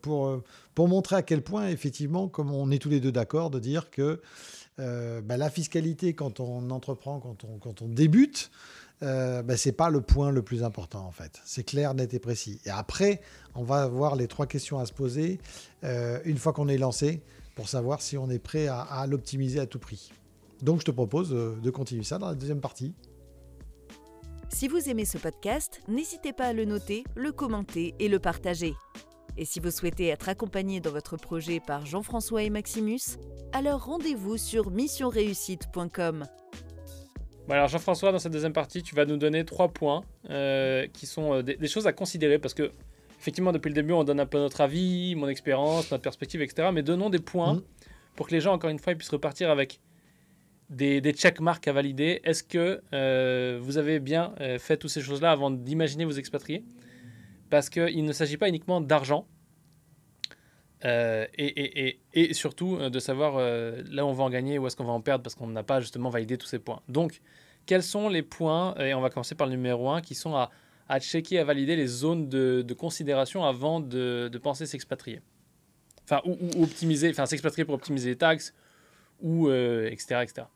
C: pour, pour montrer à quel point, effectivement, comme on est tous les deux d'accord, de dire que euh, bah, la fiscalité, quand on entreprend, quand on, quand on débute, euh, bah, ce n'est pas le point le plus important en fait. C'est clair, net et précis. Et après, on va avoir les trois questions à se poser euh, une fois qu'on est lancé pour savoir si on est prêt à, à l'optimiser à tout prix. Donc je te propose de continuer ça dans la deuxième partie.
A: Si vous aimez ce podcast, n'hésitez pas à le noter, le commenter et le partager. Et si vous souhaitez être accompagné dans votre projet par Jean-François et Maximus, alors rendez-vous sur missionreussite.com.
B: alors Jean-François, dans cette deuxième partie, tu vas nous donner trois points euh, qui sont euh, des, choses à considérer parce que effectivement depuis le début on donne un peu notre avis, mon expérience, notre perspective, etc. Mais donnons des points mmh. pour que les gens encore une fois puissent repartir avec des, des checkmarks à valider. Est-ce que euh, vous avez bien fait toutes ces choses-là avant d'imaginer vous expatrier? Parce qu'il ne s'agit pas uniquement d'argent. Euh, et, surtout euh, de savoir euh, là où on va en gagner ou est-ce qu'on va en perdre parce qu'on n'a pas justement validé tous ces points. Donc, quels sont les points, et on va commencer par le numéro 1, qui sont à, checker, à valider les zones de, considération avant de, penser s'expatrier? Enfin, ou, optimiser, enfin s'expatrier pour optimiser les taxes, ou etc., etc.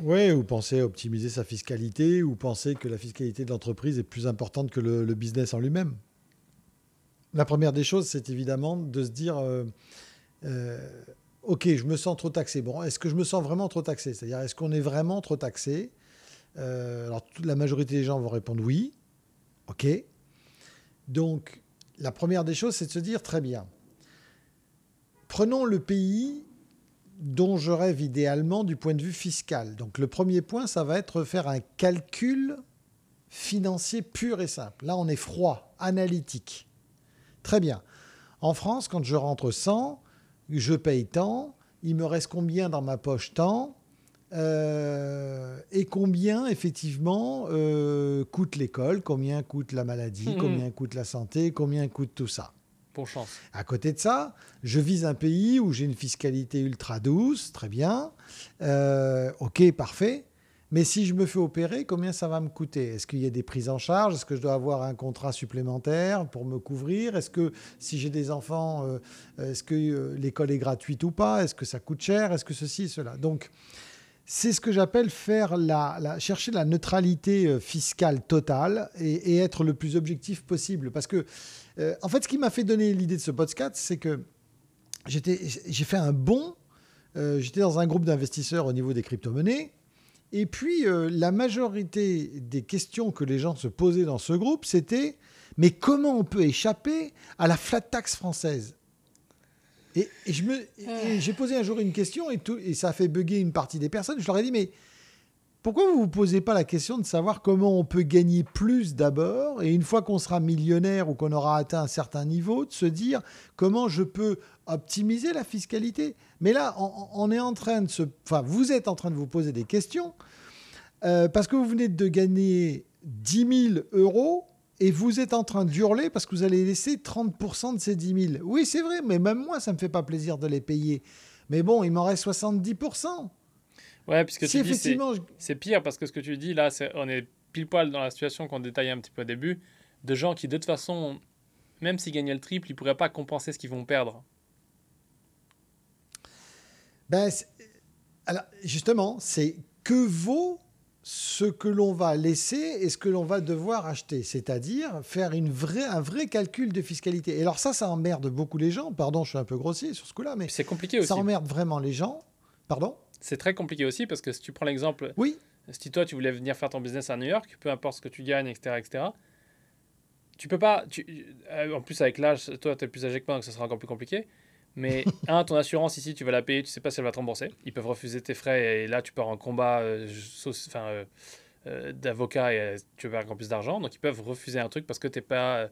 C: Oui, ou penser optimiser sa fiscalité, ou penser que la fiscalité de l'entreprise est plus importante que le business en lui-même. La première des choses, c'est évidemment de se dire, euh, euh, ok, je me sens trop taxé. Bon, est-ce que je me sens vraiment trop taxé? C'est-à-dire, est-ce qu'on est vraiment trop taxé? Euh, Alors, la majorité des gens vont répondre oui. Ok. Donc, la première des choses, c'est de se dire, très bien. Prenons le pays dont je rêve idéalement du point de vue fiscal. Donc, le premier point, ça va être faire un calcul financier pur et simple. Là, on est froid, analytique. Très bien. En France, quand je rentre 100, je paye tant, il me reste combien dans ma poche tant? Euh, et combien effectivement euh, coûte l'école, combien coûte la maladie,
B: Mhm.
C: combien coûte la santé, combien coûte tout ça?
B: Pour chance.
C: À côté de ça, je vise un pays où j'ai une fiscalité ultra douce, très bien, Euh, ok, parfait. Mais si je me fais opérer, combien ça va me coûter? Est-ce qu'il y a des prises en charge? Est-ce que je dois avoir un contrat supplémentaire pour me couvrir? Est-ce que si j'ai des enfants, euh, est-ce que euh, l'école est gratuite ou pas? Est-ce que ça coûte cher? Est-ce que ceci, cela? Donc, c'est ce que j'appelle faire la, chercher la neutralité fiscale totale et, et être le plus objectif possible. Parce que, euh, en fait, ce qui m'a fait donner l'idée de ce podcast, c'est que j'ai fait un bond. euh, j'étais dans un groupe d'investisseurs au niveau des crypto-monnaies. Et puis, euh, la majorité des questions que les gens se posaient dans ce groupe, c'était mais comment on peut échapper à la flat tax française? Et, j'ai posé un jour une question et, et ça a fait bugger une partie des personnes. Je leur ai dit, mais pourquoi vous ne vous posez pas la question de savoir comment on peut gagner plus d'abord et une fois qu'on sera millionnaire ou qu'on aura atteint un certain niveau, de se dire comment je peux optimiser la fiscalité? Mais là, on, on est en train de se... Enfin, vous êtes en train de vous poser des questions euh, parce que vous venez de gagner 10 000 euros et vous êtes en train d'hurler parce que vous allez laisser 30% de ces 10 000. Oui, c'est vrai, mais même moi, ça me fait pas plaisir de les payer. Mais bon, il m'en reste 70%.
B: Ouais, puisque
C: Si
B: tu dis, c'est
C: je-
B: pire parce que ce que tu dis là, c'est on est pile poil dans la situation qu'on détaillait un petit peu au début, de gens qui de toute façon, même s'ils gagnaient le triple, ils pourraient pas compenser ce qu'ils vont perdre.
C: Ben, alors, justement, c'est que vaut ce que l'on va laisser et ce que l'on va devoir acheter, c'est-à-dire faire une vraie, un vrai calcul de fiscalité. Et alors ça, ça emmerde beaucoup les gens. Pardon, je suis un peu grossier sur ce coup-là, mais
B: C'est compliqué aussi.
C: ça emmerde vraiment les gens. Pardon?
B: C'est très compliqué aussi parce que si tu prends l'exemple,
C: Oui,
B: si toi tu voulais venir faire ton business à New York, peu importe ce que tu gagnes, etc., etc., tu peux pas. Tu, euh, en plus, avec l'âge, toi tu es plus âgé que moi, donc ça sera encore plus compliqué. Mais un, ton assurance ici, tu vas la payer, tu sais pas si elle va te rembourser. Ils peuvent refuser tes frais et là tu pars en combat euh, enfin, euh, euh, d'avocat et euh, tu veux faire encore plus d'argent. Donc ils peuvent refuser un truc parce que t'es pas.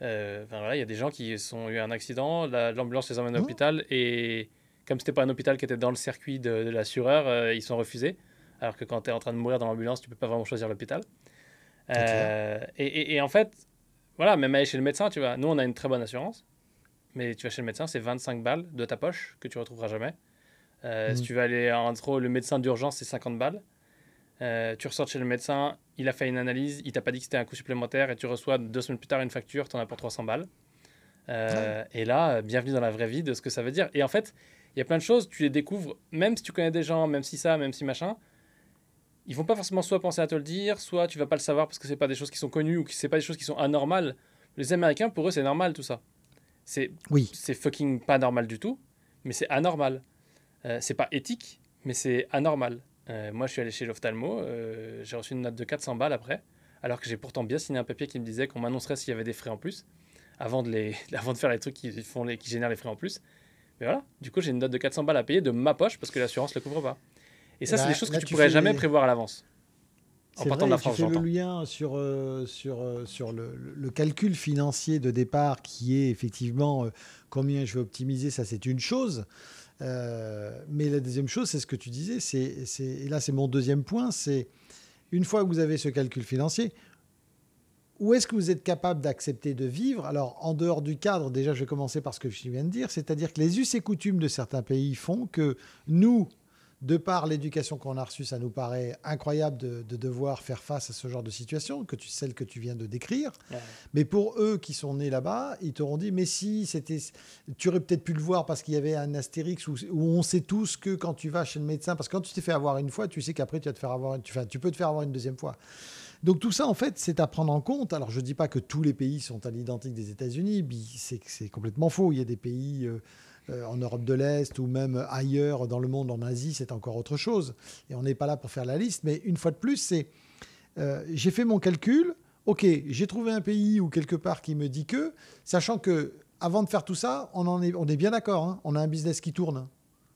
B: enfin, voilà, il y a des gens qui ont eu un accident, la- l'ambulance les emmène à
C: Mhm.
B: l'hôpital et comme c'était pas un hôpital qui était dans le circuit de, de l'assureur, euh, ils sont refusés. Alors que quand tu es en train de mourir dans l'ambulance, tu peux pas vraiment choisir l'hôpital. Euh, et, et- et en fait, voilà, même aller chez le médecin, tu vois, nous on a une très bonne assurance, mais tu vas chez le médecin, c'est 25 balles de ta poche que tu retrouveras jamais. Euh,
C: Mhm.
B: Si tu veux aller en trop, le médecin d'urgence, c'est 50 balles. Tu ressors chez le médecin, il a fait une analyse, il t'a pas dit que c'était un coût supplémentaire et tu reçois deux semaines plus tard une facture, tu en as pour 300 balles. Euh, Et là, bienvenue dans la vraie vie de ce que ça veut dire. Et en fait, il y a plein de choses, tu les découvres, même si tu connais des gens, même si ça, même si machin, ils vont pas forcément soit penser à te le dire, soit tu vas pas le savoir parce que c'est pas des choses qui sont connues ou que c'est pas des choses qui sont anormales. Les Américains, pour eux, c'est normal tout ça. C'est
C: oui.
B: c'est fucking pas normal du tout, mais c'est anormal. Euh, c'est pas éthique, mais c'est anormal. Euh, moi, je suis allé chez l'ophtalmo, euh, j'ai reçu une note de 400 balles après, alors que j'ai pourtant bien signé un papier qui me disait qu'on m'annoncerait s'il y avait des frais en plus, avant de, les, avant de faire les trucs qui, font les, qui génèrent les frais en plus. Mais voilà, du coup, j'ai une note de 400 balles à payer de ma poche parce que l'assurance ne le couvre pas. Et ça, c'est des choses que
C: là,
B: tu
C: tu
B: pourrais jamais prévoir à l'avance. En partant
C: vrai,
B: de la
C: tu
B: France,
C: fais le lien sur, euh, sur, euh, sur le, le calcul financier de départ qui est effectivement euh, combien je vais optimiser, ça c'est une chose. Mais la deuxième chose, c'est ce que tu disais, c'est- et là c'est mon deuxième point, c'est une fois que vous avez ce calcul financier, où est-ce que vous êtes capable d'accepter de vivre? Alors, en dehors du cadre, déjà, je vais commencer par ce que je viens de dire, c'est-à-dire que les us et coutumes de certains pays font que nous, de par l'éducation qu'on a reçue, ça nous paraît incroyable de, de devoir faire face à ce genre de situation, que tu, celle que tu viens de décrire.
B: Ouais.
C: Mais pour eux qui sont nés là-bas, ils t'auront dit, mais si, c'était, tu aurais peut-être pu le voir parce qu'il y avait un astérix où, où on sait tous que quand tu vas chez le médecin, parce que quand tu t'es fait avoir une fois, tu sais qu'après tu vas te faire avoir, tu, enfin, tu peux te faire avoir une deuxième fois. Donc tout ça, en fait, c'est à prendre en compte. Alors je ne dis pas que tous les pays sont à l'identique des États-Unis, c'est complètement faux. Il y a des pays euh, euh, en Europe de l'Est ou même ailleurs dans le monde, en Asie, c'est encore autre chose. Et on n'est pas là pour faire la liste. Mais une fois de plus, c'est euh, j'ai fait mon calcul. Ok, j'ai trouvé un pays ou quelque part qui me dit que, sachant que avant de faire tout ça, on, en est, on est bien d'accord. hein, on a un business qui tourne.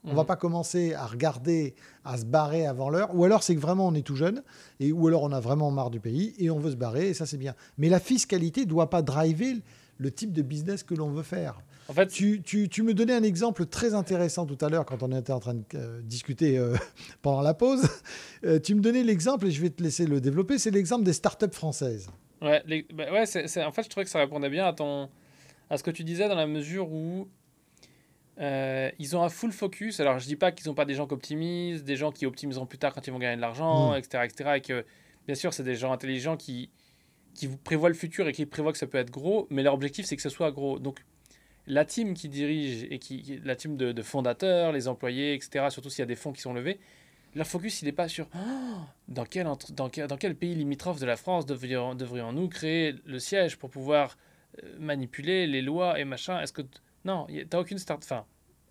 C: On va
B: Mhm.
C: pas commencer à regarder, à se barrer avant l'heure. Ou alors c'est que vraiment on est tout jeune, et ou alors on a vraiment marre du pays et on veut se barrer, et ça c'est bien. Mais la fiscalité doit pas driver le type de business que l'on veut faire. En fait, tu, tu, tu, me donnais un exemple très intéressant tout à l'heure quand on était en train de euh, discuter euh, pendant la pause. Euh, tu me donnais l'exemple, et je vais te laisser le développer, c'est l'exemple des startups françaises.
B: Ouais, bah ouais c'est, en fait, je trouvais que ça répondait bien à, ton, à ce que tu disais dans la mesure où ils ont un full focus. Alors, je dis pas qu'ils n'ont pas des gens qui optimisent, des gens qui optimiseront plus tard quand ils vont gagner de l'argent, etc., mm. etc. Et que, bien sûr, c'est des gens intelligents qui, qui prévoient le futur et qui prévoient que ça peut être gros, mais leur objectif, c'est que ce soit gros. Donc, la team qui dirige et qui, la team de, fondateurs, les employés, etc., surtout s'il y a des fonds qui sont levés, leur focus, il n'est pas sur oh, dans, quel, dans, quel, dans quel pays limitrophe de la France devrions-nous créer le siège pour pouvoir euh, manipuler les lois et machin? Est-ce que. Non, tu n'as aucune start. Enfin,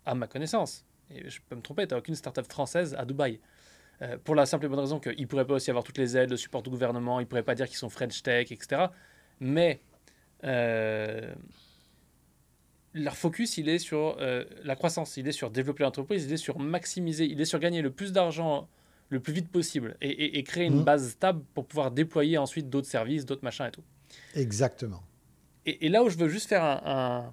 B: à ma connaissance, et je peux me tromper, tu n'as aucune start-up française à Dubaï. Euh, pour la simple et bonne raison qu'ils ne pourraient pas aussi avoir toutes les aides, le support du gouvernement, ils ne pourraient pas dire qu'ils sont French Tech, etc. Mais. Euh, leur focus, il est sur euh, la croissance, il est sur développer l'entreprise, il est sur maximiser, il est sur gagner le plus d'argent le plus vite possible et, créer une mmh. base stable pour pouvoir déployer ensuite d'autres services, d'autres machins et tout.
C: Exactement.
B: Et, là où je veux juste faire un,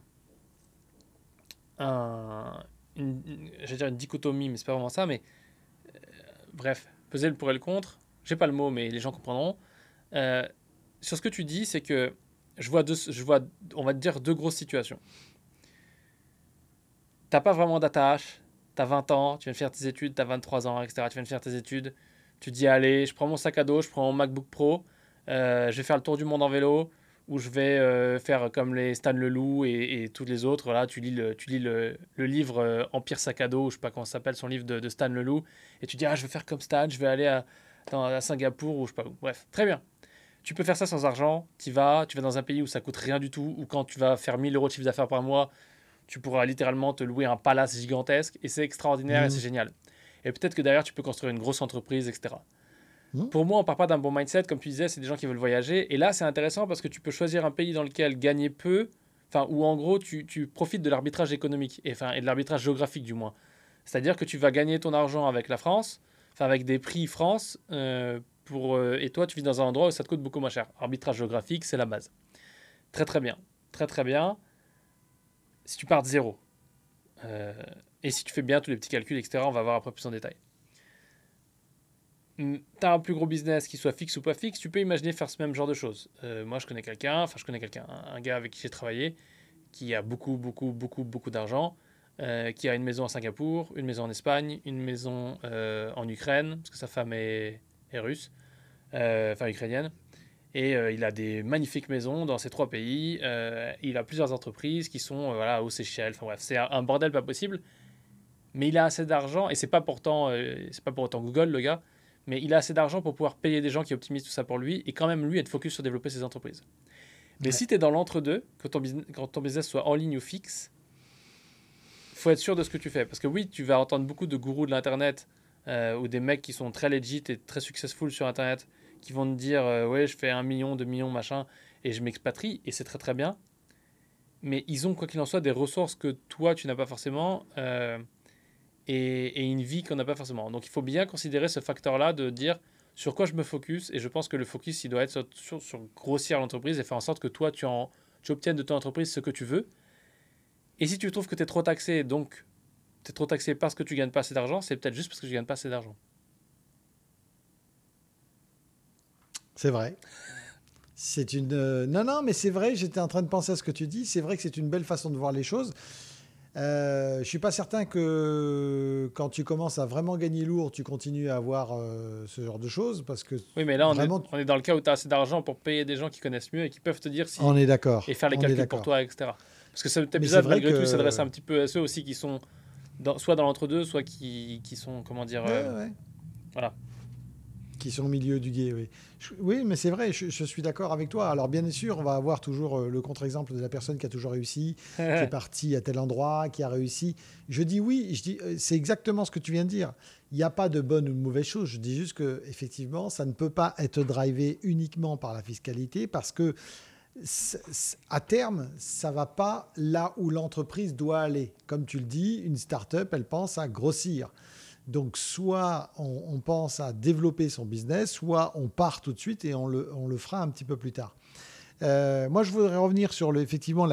B: un, une, dire une dichotomie, mais c'est pas vraiment ça, mais euh, bref, peser le pour et le contre. J'ai pas le mot, mais les gens comprendront. Euh, sur ce que tu dis, c'est que je vois, deux, je vois, on va dire, deux grosses situations t'as pas vraiment d'attache, tu as 20 ans, tu viens de faire tes études, tu as 23 ans, etc. Tu viens de faire tes études, tu dis allez, je prends mon sac à dos, je prends mon MacBook Pro, euh, je vais faire le tour du monde en vélo, ou je vais euh, faire comme les Stan Leloup et, et tous les autres. Voilà, tu lis le, tu lis le, le livre euh, Empire sac à dos, je sais pas comment ça s'appelle, son livre de, de, Stan Leloup, et tu dis ah je vais faire comme Stan, je vais aller à, à Singapour ou je sais pas où. Bref, très bien. Tu peux faire ça sans argent, tu vas, tu vas dans un pays où ça coûte rien du tout, ou quand tu vas faire 1000 euros de chiffre d'affaires par mois, tu pourras littéralement te louer un palace gigantesque et c'est extraordinaire et mmh. c'est génial. Et peut-être que derrière, tu peux construire une grosse entreprise, etc. Mmh. Pour moi, on part pas d'un bon mindset, comme tu disais, c'est des gens qui veulent voyager. Et là, c'est intéressant parce que tu peux choisir un pays dans lequel gagner peu, enfin, où en gros, tu, tu profites de l'arbitrage économique, et, enfin, et de l'arbitrage géographique du moins. C'est-à-dire que tu vas gagner ton argent avec la France, enfin, avec des prix France, euh, pour, euh, et toi, tu vis dans un endroit où ça te coûte beaucoup moins cher. Arbitrage géographique, c'est la base. Très, très bien. Très, très bien si tu pars de zéro, euh, et si tu fais bien tous les petits calculs, etc., on va voir après plus en détail. Hmm, tu as un plus gros business qui soit fixe ou pas fixe, tu peux imaginer faire ce même genre de choses. Euh, moi, je connais quelqu'un, enfin, je connais quelqu'un, un gars avec qui j'ai travaillé, qui a beaucoup, beaucoup, beaucoup, beaucoup d'argent, euh, qui a une maison à Singapour, une maison en Espagne, une maison en Ukraine, parce que sa femme est, est russe, enfin ukrainienne, et euh, il a des magnifiques maisons dans ces trois pays. Euh, il a plusieurs entreprises qui sont euh, voilà, aux Seychelles. Enfin bref, c'est un bordel pas possible. Mais il a assez d'argent, et c'est pas pourtant, c'est pas pour autant Google le gars, mais il a assez d'argent pour pouvoir payer des gens qui optimisent tout ça pour lui, et quand même lui être focus sur développer ses entreprises. Mais si tu es dans l'entre-deux, quand, ton business, quand ton business soit en ligne ou fixe, faut être sûr de ce que tu fais. Parce que oui, tu vas entendre beaucoup de gourous de l'Internet, ou des mecs qui sont très legit et très successful sur Internet, qui vont te dire euh, ouais je fais un million, deux millions, machin, et je m'expatrie, et c'est très très bien. Mais ils ont quoi qu'il en soit des ressources que toi tu n'as pas forcément euh, et, une vie qu'on n'a pas forcément. Donc il faut bien considérer ce facteur-là de dire sur quoi je me focus, et je pense que le focus il doit être sur, grossir l'entreprise et faire en sorte que toi tu obtiennes de ton entreprise ce que tu veux. Et si tu trouves que tu es trop taxé, donc tu es trop taxé parce que tu gagnes pas assez d'argent, c'est peut-être juste parce que tu gagnes pas assez d'argent.
C: C'est vrai. C'est une. Euh, non, non, mais c'est vrai, j'étais en train de penser à ce que tu dis. C'est vrai que c'est une belle façon de voir les choses. Euh, je suis pas certain que quand tu commences à vraiment gagner lourd, tu continues à avoir euh, ce genre de choses parce que.
B: Oui, mais là, on, est, on est, dans le cas où tu as assez d'argent pour payer des gens qui connaissent mieux et qui peuvent te dire si.
C: On est d'accord.
B: Et faire les calculs pour toi, etc. Parce que cet épisode, malgré que... tout, s'adresse un petit peu à ceux aussi qui sont dans, soit dans l'entre-deux, soit qui, qui, sont, comment dire.
C: Ouais,
B: Voilà
C: qui sont au milieu du guet. Oui, oui mais c'est vrai, je, suis d'accord avec toi. Alors bien sûr, on va avoir toujours euh, le contre-exemple de la personne qui a toujours réussi, qui est parti à tel endroit, qui a réussi. Je dis oui, je dis euh, c'est exactement ce que tu viens de dire. Il n'y a pas de bonne ou de mauvaise chose. Je dis juste que effectivement, ça ne peut pas être drivé uniquement par la fiscalité parce que à terme, ça va pas là où l'entreprise doit aller. Comme tu le dis, une start-up, elle pense à grossir. Donc, soit on, pense à développer son business, soit on part tout de suite et on le, fera un petit peu plus tard. moi, je voudrais revenir sur le, effectivement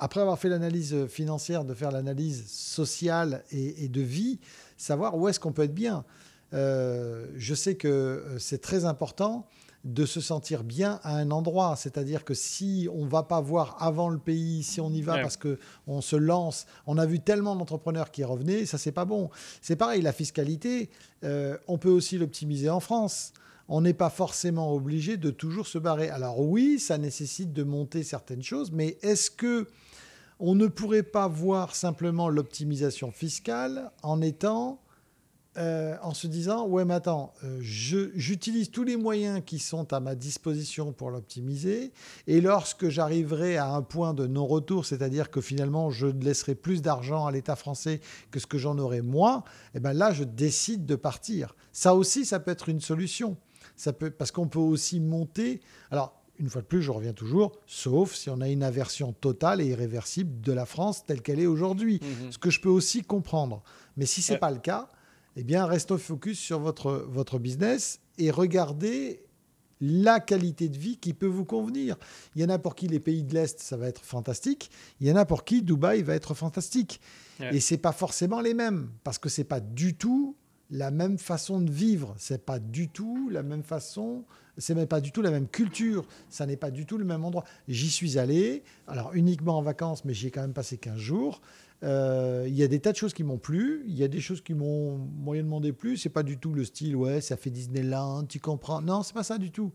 C: après avoir fait l'analyse financière, de faire l'analyse sociale et, de vie, savoir où est-ce qu'on peut être bien. je sais que c'est très important de se sentir bien à un endroit. C'est-à-dire que si on ne va pas voir avant le pays, si on y va parce parce qu'on se lance, on a vu tellement d'entrepreneurs qui revenaient, ça c'est pas bon. C'est pareil, la fiscalité, euh, on peut aussi l'optimiser en France. On n'est pas forcément obligé de toujours se barrer. Alors oui, ça nécessite de monter certaines choses, mais est-ce que on ne pourrait pas voir simplement l'optimisation fiscale en étant euh, en se disant ouais mais attends euh, j'utilise tous les moyens qui sont à ma disposition pour l'optimiser et lorsque j'arriverai à un point de non-retour c'est-à-dire que finalement je laisserai plus d'argent à l'État français que ce que j'en aurai moi et eh ben là je décide de partir ça aussi ça peut être une solution ça peut parce qu'on peut aussi monter alors une fois de plus, je reviens toujours, sauf si on a une aversion totale et irréversible de la France telle qu'elle est aujourd'hui. Mhm. Ce que je peux aussi comprendre. Mais si ce n'est pas le cas, eh bien, restons focus sur votre, votre business et regardez la qualité de vie qui peut vous convenir. Il y en a pour qui les pays de l'Est, ça va être fantastique. Il y en a pour qui Dubaï va être fantastique. Et ce n'est pas forcément les mêmes, parce que ce n'est pas du tout la même façon de vivre. C'est pas du tout la même façon. C'est même pas du tout la même culture. Ça n'est pas du tout le même endroit. J'y suis allé, alors uniquement en vacances, mais j'y ai quand même passé 15 jours. Euh, il y a des tas de choses qui m'ont plu, il y a des choses qui m'ont moyennement déplu. C'est pas du tout le style, ouais, ça fait Disneyland, tu comprends. Non, c'est pas ça du tout.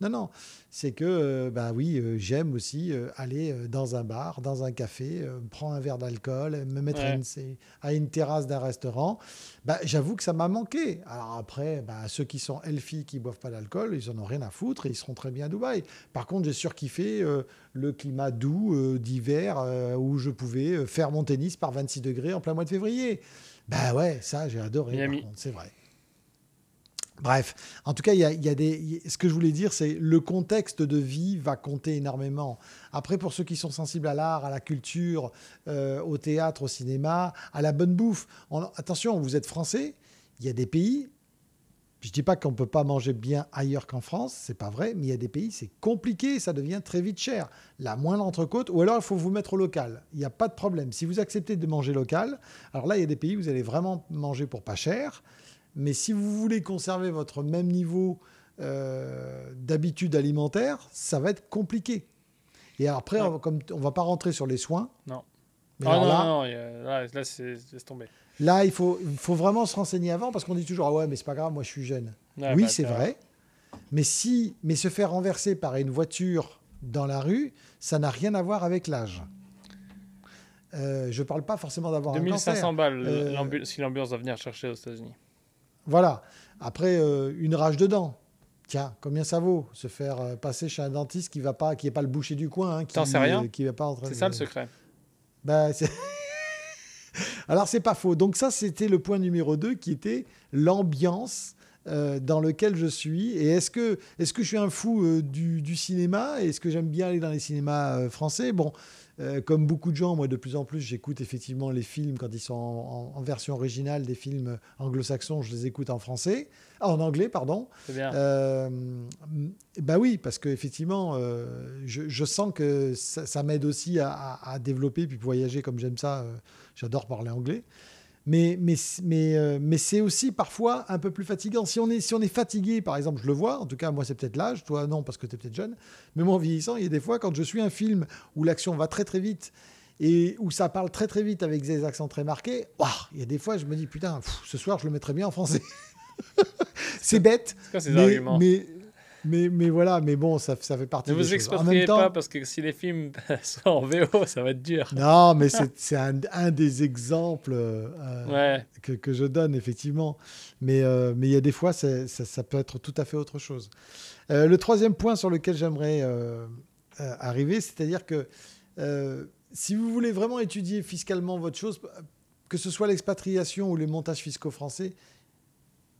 C: Non, non, c'est que, ben oui, euh, j'aime aussi aller dans un bar, dans un café, prendre un verre d'alcool, me mettre à, une, terrasse d'un restaurant. Bah, J'avoue que ça m'a manqué. Alors après, bah, ceux qui sont elfies, qui boivent pas d'alcool, ils en ont rien à foutre et ils seront très bien à Dubaï. Par contre, j'ai surkiffé le climat doux d'hiver où je pouvais faire mon tennis par 26 degrés en plein mois de février. Bah ouais, ça, j'ai adoré, c'est vrai. Bref, en tout cas, il y a, des, ce que je voulais dire, c'est le contexte de vie va compter énormément. Après, pour ceux qui sont sensibles à l'art, à la culture, euh, au théâtre, au cinéma, à la bonne bouffe, attention, vous êtes français, il y a des pays, je ne dis pas qu'on ne peut pas manger bien ailleurs qu'en France, c'est pas vrai, mais il y a des pays, c'est compliqué, ça devient très vite cher. La moindre entrecôte, ou alors il faut vous mettre au local. Il n'y a pas de problème. Si vous acceptez de manger local, alors là, il y a des pays où vous allez vraiment manger pour pas cher. Mais si vous voulez conserver votre même niveau euh, d'habitude alimentaire, ça va être compliqué. Et après, on, comme on va pas rentrer sur les soins.
B: Non. Ah non, là, non, là, là c'est tombé.
C: Là, il faut, vraiment se renseigner avant parce qu'on dit toujours ah ouais, mais c'est pas grave, moi je suis jeune. oui, bah, c'est vrai. Mais si, mais se faire renverser par une voiture dans la rue, ça n'a rien à voir avec l'âge. Euh, je ne parle pas forcément d'avoir un cancer.
B: 2500 balles euh, si l'ambulance va venir chercher aux États-Unis.
C: Voilà. Après, euh, une rage de dents. Tiens, combien ça vaut se faire euh, passer chez un dentiste qui va pas, qui est pas le boucher du coin, hein, qui,
B: T'en sais rien.
C: qui va pas
B: C'est ça le secret.
C: Ben, Alors c'est pas faux. Donc ça, c'était le point numéro 2 qui était l'ambiance euh, dans lequel je suis. Et est-ce que, est que je suis un fou du, du, cinéma? Est-ce que j'aime bien aller dans les cinémas français? Bon, euh, comme beaucoup de gens, moi de plus en plus, j'écoute effectivement les films quand ils sont en, version originale, des films anglo-saxons, je les écoute en français, ah, en anglais, pardon.
B: Bien. Euh,
C: bah oui, parce qu'effectivement, euh, je, je, sens que ça, m'aide aussi à, à, développer, puis voyager comme j'aime ça. J'adore parler anglais. Mais, mais, mais, euh, mais c'est aussi parfois un peu plus fatigant. Si on, est, si on est fatigué, par exemple, je le vois, en tout cas, moi, c'est peut-être l'âge, toi, non, parce que tu es peut-être jeune, mais moi, en vieillissant, il y a des fois, quand je suis un film où l'action va très, très vite et où ça parle très, très vite avec des accents très marqués, il y a des fois, je me dis, putain, ce soir, je le mettrais bien en français. c'est bête. mais, mais, mais, mais voilà, mais bon, ça, ça fait partie
B: ne vous expatriez pas parce que si les films sont en VO, ça va être dur.
C: Non, mais c'est un, un, des exemples euh, que, que, je donne, effectivement. Mais euh, mais il y a des fois, ça, ça, peut être tout à fait autre chose. Euh, le troisième point sur lequel j'aimerais arriver, c'est-à-dire que si vous voulez vraiment étudier fiscalement votre chose, que ce soit l'expatriation ou les montages fiscaux français,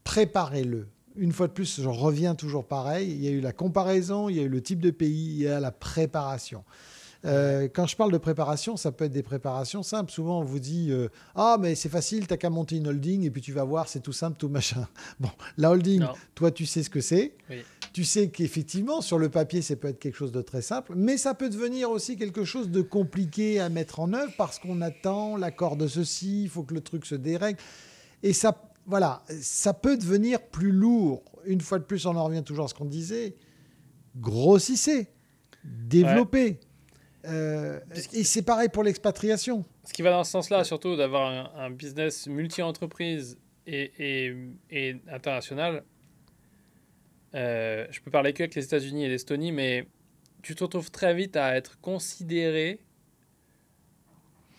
C: préparez-le une fois de plus, je reviens toujours pareil. Il y a eu la comparaison, il y a eu le type de pays, il y a la préparation. Euh, quand je parle de préparation, ça peut être des préparations simples. Souvent, on vous dit euh, Ah, mais c'est facile, t'as qu'à monter une holding et puis tu vas voir, c'est tout simple, tout machin. Bon, la holding, toi, tu sais ce que c'est. tu sais qu'effectivement, sur le papier, ça peut être quelque chose de très simple, mais ça peut devenir aussi quelque chose de compliqué à mettre en œuvre parce qu'on attend l'accord de ceci, il faut que le truc se dérègle. Et ça, voilà, ça peut devenir plus lourd. Une fois de plus, on en revient toujours à ce qu'on disait. Grossissez, développez. Euh, et c'est pareil pour l'expatriation.
B: Ce qui va dans ce sens-là, surtout d'avoir un, business multi-entreprise et, et, international. Euh, je peux parler que avec les États-Unis et l'Estonie, mais tu te retrouves très vite à être considéré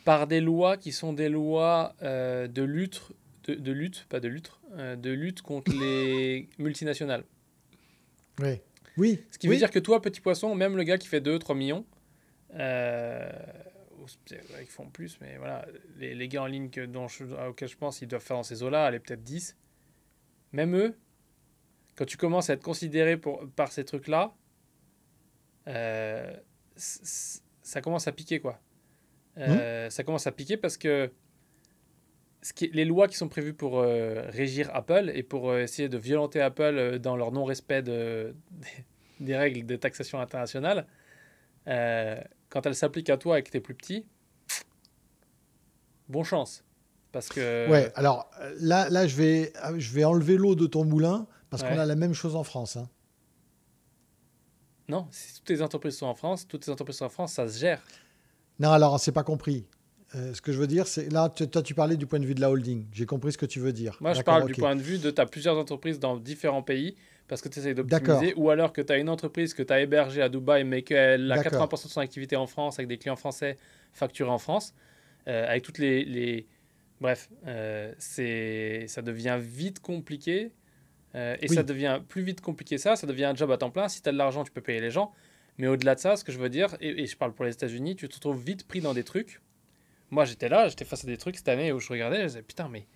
B: par des lois qui sont des lois euh, de lutte, de, lutte, pas de lutte, de lutte contre les multinationales.
C: Oui. Oui.
B: Ce qui veut dire que toi, petit poisson, même le gars qui fait 2-3 millions, euh, ils font plus, mais voilà, les, les gars en ligne que, dont je, auxquels je pense ils doivent faire dans ces eaux-là, aller peut-être 10. Même eux, quand tu commences à être considéré pour, par ces trucs-là, euh, ça commence à piquer, quoi. Euh, mmh. Ça commence à piquer parce que ce qui, les lois qui sont prévues pour régir Apple et pour essayer de violenter Apple dans leur non-respect de, des, règles de taxation internationale, quand elle s'applique à toi et que tu es plus petit, bon chance. Parce que...
C: Ouais, alors là, là je, vais, je vais enlever l'eau de ton moulin parce qu'on a la même chose en France. Hein.
B: Non, si toutes les entreprises sont en France, toutes les entreprises sont en France, ça se gère.
C: Non, alors on s'est pas compris. Euh, ce que je veux dire, c'est là, toi, tu parlais du point de vue de la holding. J'ai compris ce que tu veux dire.
B: Moi, je parle du point de vue de tu as plusieurs entreprises dans différents pays parce que tu essayes d'optimiser, ou alors que tu as une entreprise que tu as hébergée à Dubaï, mais qu'elle a 80% de son activité en France, avec des clients français facturés en France, euh, avec toutes les... les... Bref, euh, ça devient vite compliqué, euh, et ça devient plus vite compliqué ça, ça devient un job à temps plein. Si tu as de l'argent, tu peux payer les gens. Mais au-delà de ça, ce que je veux dire, et, et je parle pour les États-Unis, tu te retrouves vite pris dans des trucs. Moi, j'étais là, j'étais face à des trucs cette année où je regardais, je disais, putain, mais...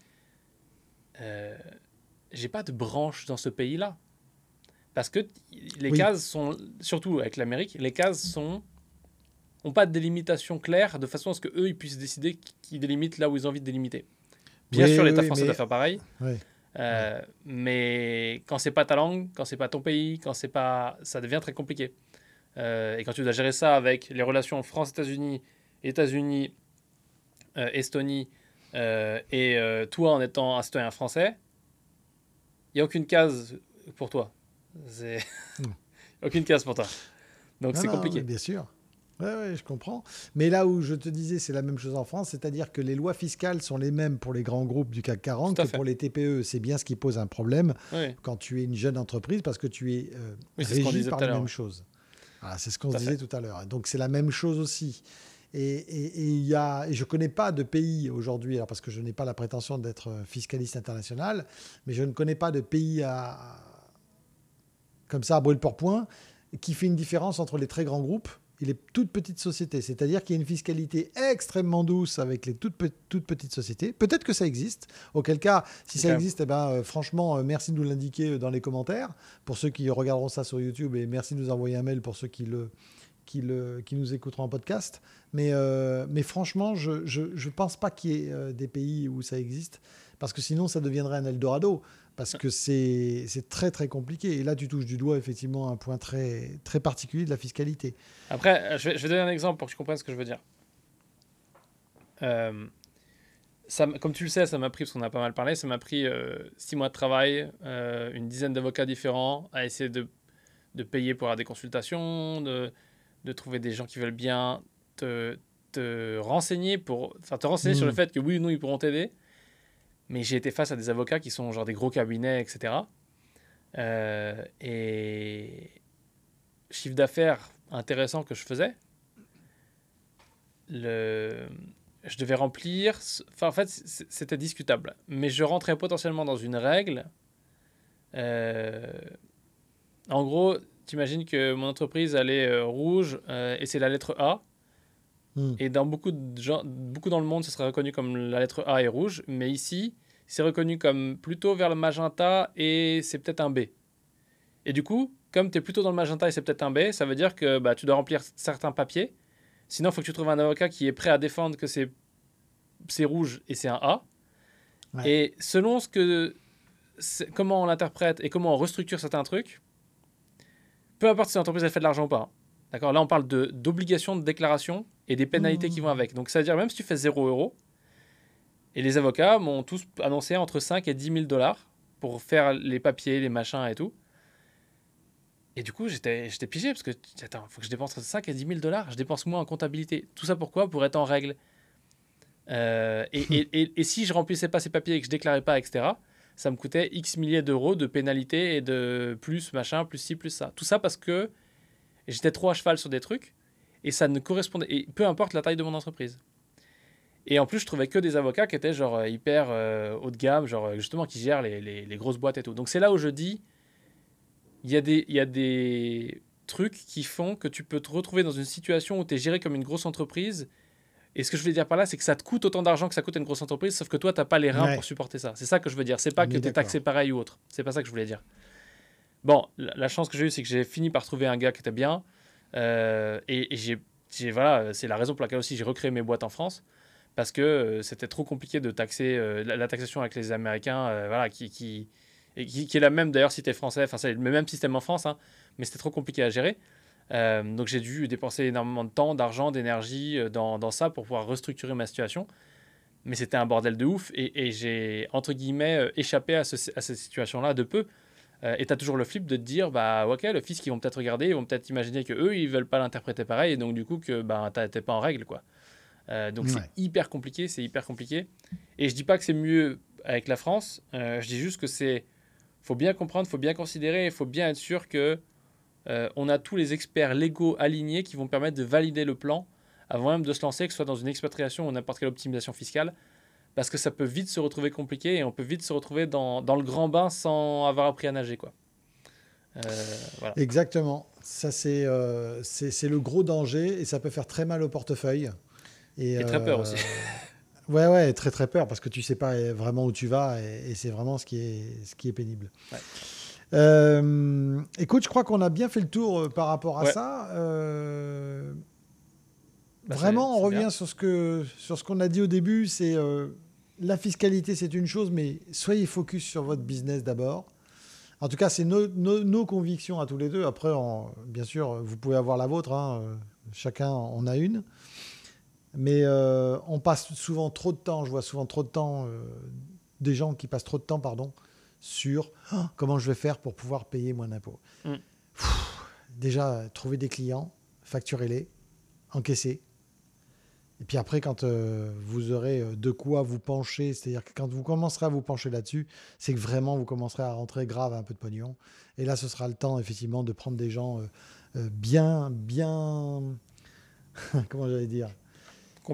B: j'ai pas de branche dans ce pays-là. Parce que les cases sont, surtout avec l'Amérique, les cases sont n'ont pas de délimitation claire de façon à ce qu'eux ils puissent décider qui délimitent là où ils ont envie de délimiter. Bien sûr, l'État français doit faire pareil. Euh, mais quand c'est pas ta langue, quand c'est pas ton pays, quand c'est pas, ça devient très compliqué. Euh, et quand tu dois gérer ça avec les relations France-États-Unis, États-Unis, euh, Estonie, et toi en étant un citoyen français, il n'y a aucune case pour toi. C'est aucune case pour toi. Donc c'est compliqué.
C: bien sûr. Oui, ouais, je comprends. Mais là où je te disais, c'est la même chose en France, c'est-à-dire que les lois fiscales sont les mêmes pour les grands groupes du CAC 40 que pour les TPE. C'est bien ce qui pose un problème quand tu es une jeune entreprise parce que tu es euh, régi par la même chose. c'est ce qu'on se disait tout à l'heure. Donc c'est la même chose aussi. Et, et, et, y a, et je ne connais pas de pays aujourd'hui, parce que je n'ai pas la prétention d'être fiscaliste international, mais je ne connais pas de pays à, comme ça à brûle pour point, qui fait une différence entre les très grands groupes et les toutes petites sociétés. C'est-à-dire qu'il y a une fiscalité extrêmement douce avec les toutes, toutes petites sociétés. Peut-être que ça existe. Auquel cas, si ça existe, eh ben, euh, franchement, euh, merci de nous l'indiquer euh, dans les commentaires pour ceux qui regarderont ça sur YouTube et merci de nous envoyer un mail pour ceux qui le, qui, nous écouteront en podcast. Mais, mais franchement, je ne pense pas qu'il y ait des pays où ça existe parce que sinon, ça deviendrait un Eldorado parce que c'est très très compliqué. Et là, tu touches du doigt effectivement un point très, particulier de la fiscalité.
B: Après, je vais, je donner un exemple pour que tu comprennes ce que je veux dire. Euh, comme tu le sais, ça m'a pris, parce qu'on a pas mal parlé, ça m'a pris euh, six mois de travail, euh, une dizaine d'avocats différents, à essayer de, de, payer pour avoir des consultations, de, de, trouver des gens qui veulent bien te, te renseigner, pour, enfin, te renseigner sur le mmh. fait que oui ou non, ils pourront t'aider. Mais j'ai été face à des avocats qui sont genre des gros cabinets, etc. Euh, et chiffre d'affaires intéressant que je faisais, le... je devais remplir. Enfin, en fait, c'était discutable. Mais je rentrais potentiellement dans une règle. Euh, en gros, t'imagines que mon entreprise, elle est euh, rouge et c'est la lettre A. Hmm. Et dans beaucoup, de gens, beaucoup dans le monde, ce serait reconnu comme la lettre A est rouge, mais ici, c'est reconnu comme plutôt vers le magenta et c'est peut-être un B. Et du coup, comme tu es plutôt dans le magenta et c'est peut-être un B, ça veut dire que bah, tu dois remplir certains papiers. Sinon, il faut que tu trouves un avocat qui est prêt à défendre que c'est, c'est rouge et c'est un A. Et selon ce que, comment on l'interprète et comment on restructure certains trucs, peu importe si l'entreprise a fait de l'argent ou pas. Hein. D'accord Là, on parle d'obligations de, déclaration et des pénalités qui vont avec. Donc, ça veut dire même si tu fais 0 euros, et les avocats m'ont tous annoncé entre 5 et 10 000 dollars pour faire les papiers, les machins et tout. Et du coup, j'étais pigé parce que, attends, il faut que je dépense entre 5 et 10 000 dollars. Je dépense moins en comptabilité. Tout ça pourquoi? Pour être en règle. Euh, et, et, et, si je remplissais pas ces papiers et que je déclarais pas, etc., ça me coûtait X milliers d'euros de pénalité et de plus machin, plus ci, plus ça. Tout ça parce que j'étais trop à cheval sur des trucs et ça ne correspondait. Et peu importe la taille de mon entreprise. Et en plus, je trouvais que des avocats qui étaient genre hyper euh, haut de gamme, genre justement qui gèrent les, les, grosses boîtes et tout. Donc c'est là où je dis il y, y a des trucs qui font que tu peux te retrouver dans une situation où tu es géré comme une grosse entreprise et ce que je voulais dire par là, c'est que ça te coûte autant d'argent que ça coûte à une grosse entreprise, sauf que toi, tu n'as pas les reins pour supporter ça. C'est ça que je veux dire. C'est pas que tu es taxé pareil ou autre. C'est pas ça que je voulais dire. Bon, la, chance que j'ai eue, c'est que j'ai fini par trouver un gars qui était bien. Euh, et, j'ai, voilà, c'est la raison pour laquelle aussi j'ai recréé mes boîtes en France. Parce que euh, c'était trop compliqué de taxer euh, la, taxation avec les Américains, voilà, qui, qui, qui, est la même d'ailleurs si tu es français. Enfin, c'est le même système en France, hein, mais c'était trop compliqué à gérer. Euh, donc j'ai dû dépenser énormément de temps, d'argent, d'énergie euh, dans, dans, ça pour pouvoir restructurer ma situation. Mais c'était un bordel de ouf et, et j'ai, entre guillemets, euh, échappé à, ce, à cette situation-là de peu. et tu as toujours le flip de te dire, bah ok, le fils qu'ils vont peut-être regarder, ils vont peut-être imaginer que eux ils veulent pas l'interpréter pareil et donc du coup que bah, t'es pas en règle. quoi. donc c'est hyper compliqué, c'est hyper compliqué. Et je dis pas que c'est mieux avec la France, je dis juste que c'est. faut bien comprendre, faut bien considérer, il faut bien être sûr que euh, on a tous les experts légaux alignés qui vont permettre de valider le plan avant même de se lancer, que ce soit dans une expatriation ou n'importe quelle optimisation fiscale, parce que ça peut vite se retrouver compliqué et on peut vite se retrouver dans, le grand bain sans avoir appris à nager. Quoi.
C: Euh, Exactement. Ça, euh, c'est le gros danger et ça peut faire très mal au portefeuille.
B: Et, très peur aussi.
C: ouais, ouais, très très peur parce que tu sais pas vraiment où tu vas et, c'est vraiment ce qui est, ce qui est pénible. Euh, écoute, je crois qu'on a bien fait le tour euh, par rapport à ça. Euh, bah, vraiment, on revient sur ce que sur ce qu'on a dit au début. C'est la fiscalité, c'est une chose, mais soyez focus sur votre business d'abord. En tout cas, c'est nos, convictions à tous les deux. Après, bien sûr, vous pouvez avoir la vôtre. Hein. Chacun en a une. Mais on passe souvent trop de temps. Je vois souvent trop de temps des gens qui passent trop de temps, pardon, sur ah, comment je vais faire pour pouvoir payer moins d'impôts. Mm. Déjà, trouver des clients, facturer-les, encaisser. Et puis après, quand euh, vous aurez euh, de quoi vous pencher, c'est-à-dire que quand vous commencerez à vous pencher là-dessus, c'est que vraiment vous commencerez à rentrer grave un peu de pognon. Et là, ce sera le temps, effectivement, de prendre des gens euh, bien, bien. comment j'allais dire?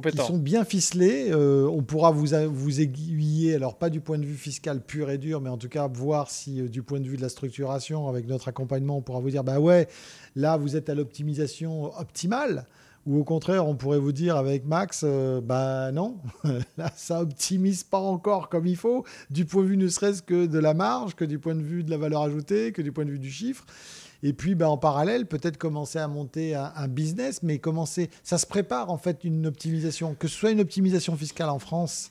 C: Qui sont bien ficelés. Euh, on pourra vous, vous aiguiller, alors pas du point de vue fiscal pur et dur, mais en tout cas voir si euh, du point de vue de la structuration, avec notre accompagnement, on pourra vous dire, bah ouais, là vous êtes à l'optimisation optimale. Ou au contraire, on pourrait vous dire avec Max, euh, bah non, là ça optimise pas encore comme il faut, du point de vue ne serait-ce que de la marge, que du point de vue de la valeur ajoutée, que du point de vue du chiffre. Et puis, ben, en parallèle, peut-être commencer à monter un, business, mais commencer. Ça se prépare en fait une optimisation, que ce soit une optimisation fiscale en France.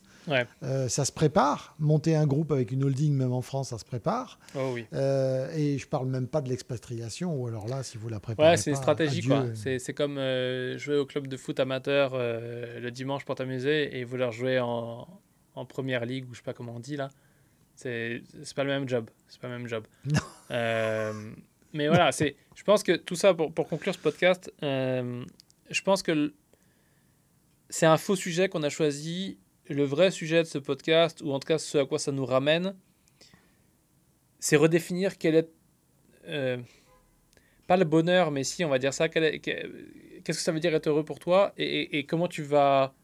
C: Euh, ça se prépare. Monter un groupe avec une holding, même en France, ça se prépare.
B: Oh oui.
C: Euh, et je parle même pas de l'expatriation, ou alors là, si vous la préparez.
B: Ouais, c'est une stratégie, quoi. C'est comme euh, jouer au club de foot amateur le dimanche pour t'amuser et vouloir jouer en, en, première ligue, ou je sais pas comment on dit là. C'est pas le même job. C'est pas le même job. Mais voilà, c'est, je pense que tout ça, pour, pour conclure ce podcast, euh, je pense que c'est un faux sujet qu'on a choisi. Le vrai sujet de ce podcast, ou en tout cas ce à quoi ça nous ramène, c'est redéfinir quel est. Euh, pas le bonheur, mais si, on va dire ça. Qu'est-ce que ça veut dire être heureux pour toi et, et, comment tu vas.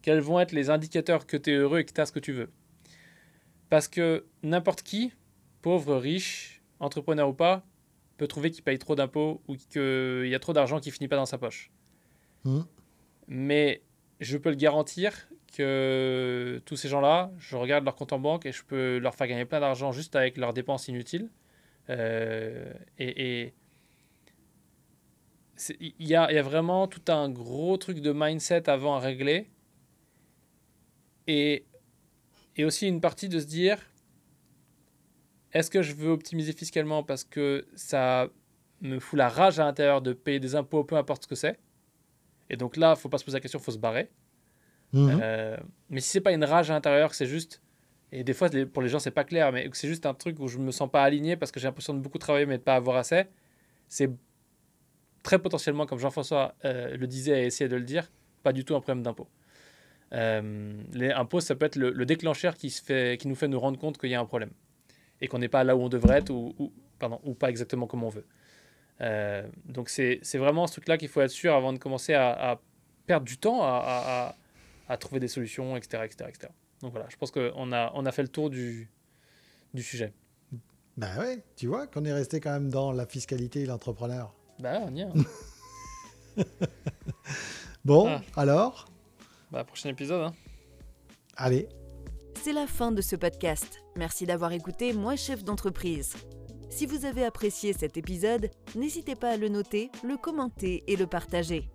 B: Quels vont être les indicateurs que tu es heureux et que tu as ce que tu veux. Parce que n'importe qui, pauvre, riche, entrepreneur ou pas, peut trouver qu'il paye trop d'impôts ou qu'il y a trop d'argent qui finit pas dans sa poche. Mmh. Mais je peux le garantir que tous ces gens-là, je regarde leur compte en banque et je peux leur faire gagner plein d'argent juste avec leurs dépenses inutiles. Euh, et il y a, y a, vraiment tout un gros truc de mindset avant à régler. Et, et aussi une partie de se dire, est-ce que je veux optimiser fiscalement parce que ça me fout la rage à l'intérieur de payer des impôts, peu importe ce que c'est? Et donc là, faut pas se poser la question, faut se barrer.
C: Mhm.
B: Euh, mais si c'est pas une rage à l'intérieur, que c'est juste. Et des fois, pour les gens, c'est pas clair, mais que c'est juste un truc où je me sens pas aligné parce que j'ai l'impression de beaucoup travailler mais de pas avoir assez. C'est très potentiellement, comme Jean-François euh, le disait et essayait de le dire, pas du tout un problème d'impôt. Euh, les impôts, ça peut être le, le déclencheur qui, se fait, qui nous fait nous rendre compte qu'il y a un problème et qu'on n'est pas là où on devrait être ou, ou- pardon, ou pas exactement comme on veut. Euh, donc c'est c'est vraiment ce truc-là qu'il faut être sûr avant de commencer à, à perdre du temps à, à- à- à trouver des solutions, etc. etc., etc. Donc voilà, je pense qu'on a, on a fait le tour du, du sujet.
C: Ben ouais, tu vois qu'on est resté quand même dans la fiscalité et l'entrepreneur.
B: Bah, on y est. hein.
C: Bon,
B: Ah.
C: alors,
B: bah, prochain épisode. hein.
C: allez,
A: C'est la fin de ce podcast. Merci d'avoir écouté Moi chef d'entreprise. Si vous avez apprécié cet épisode, n'hésitez pas à le noter, le commenter et le partager.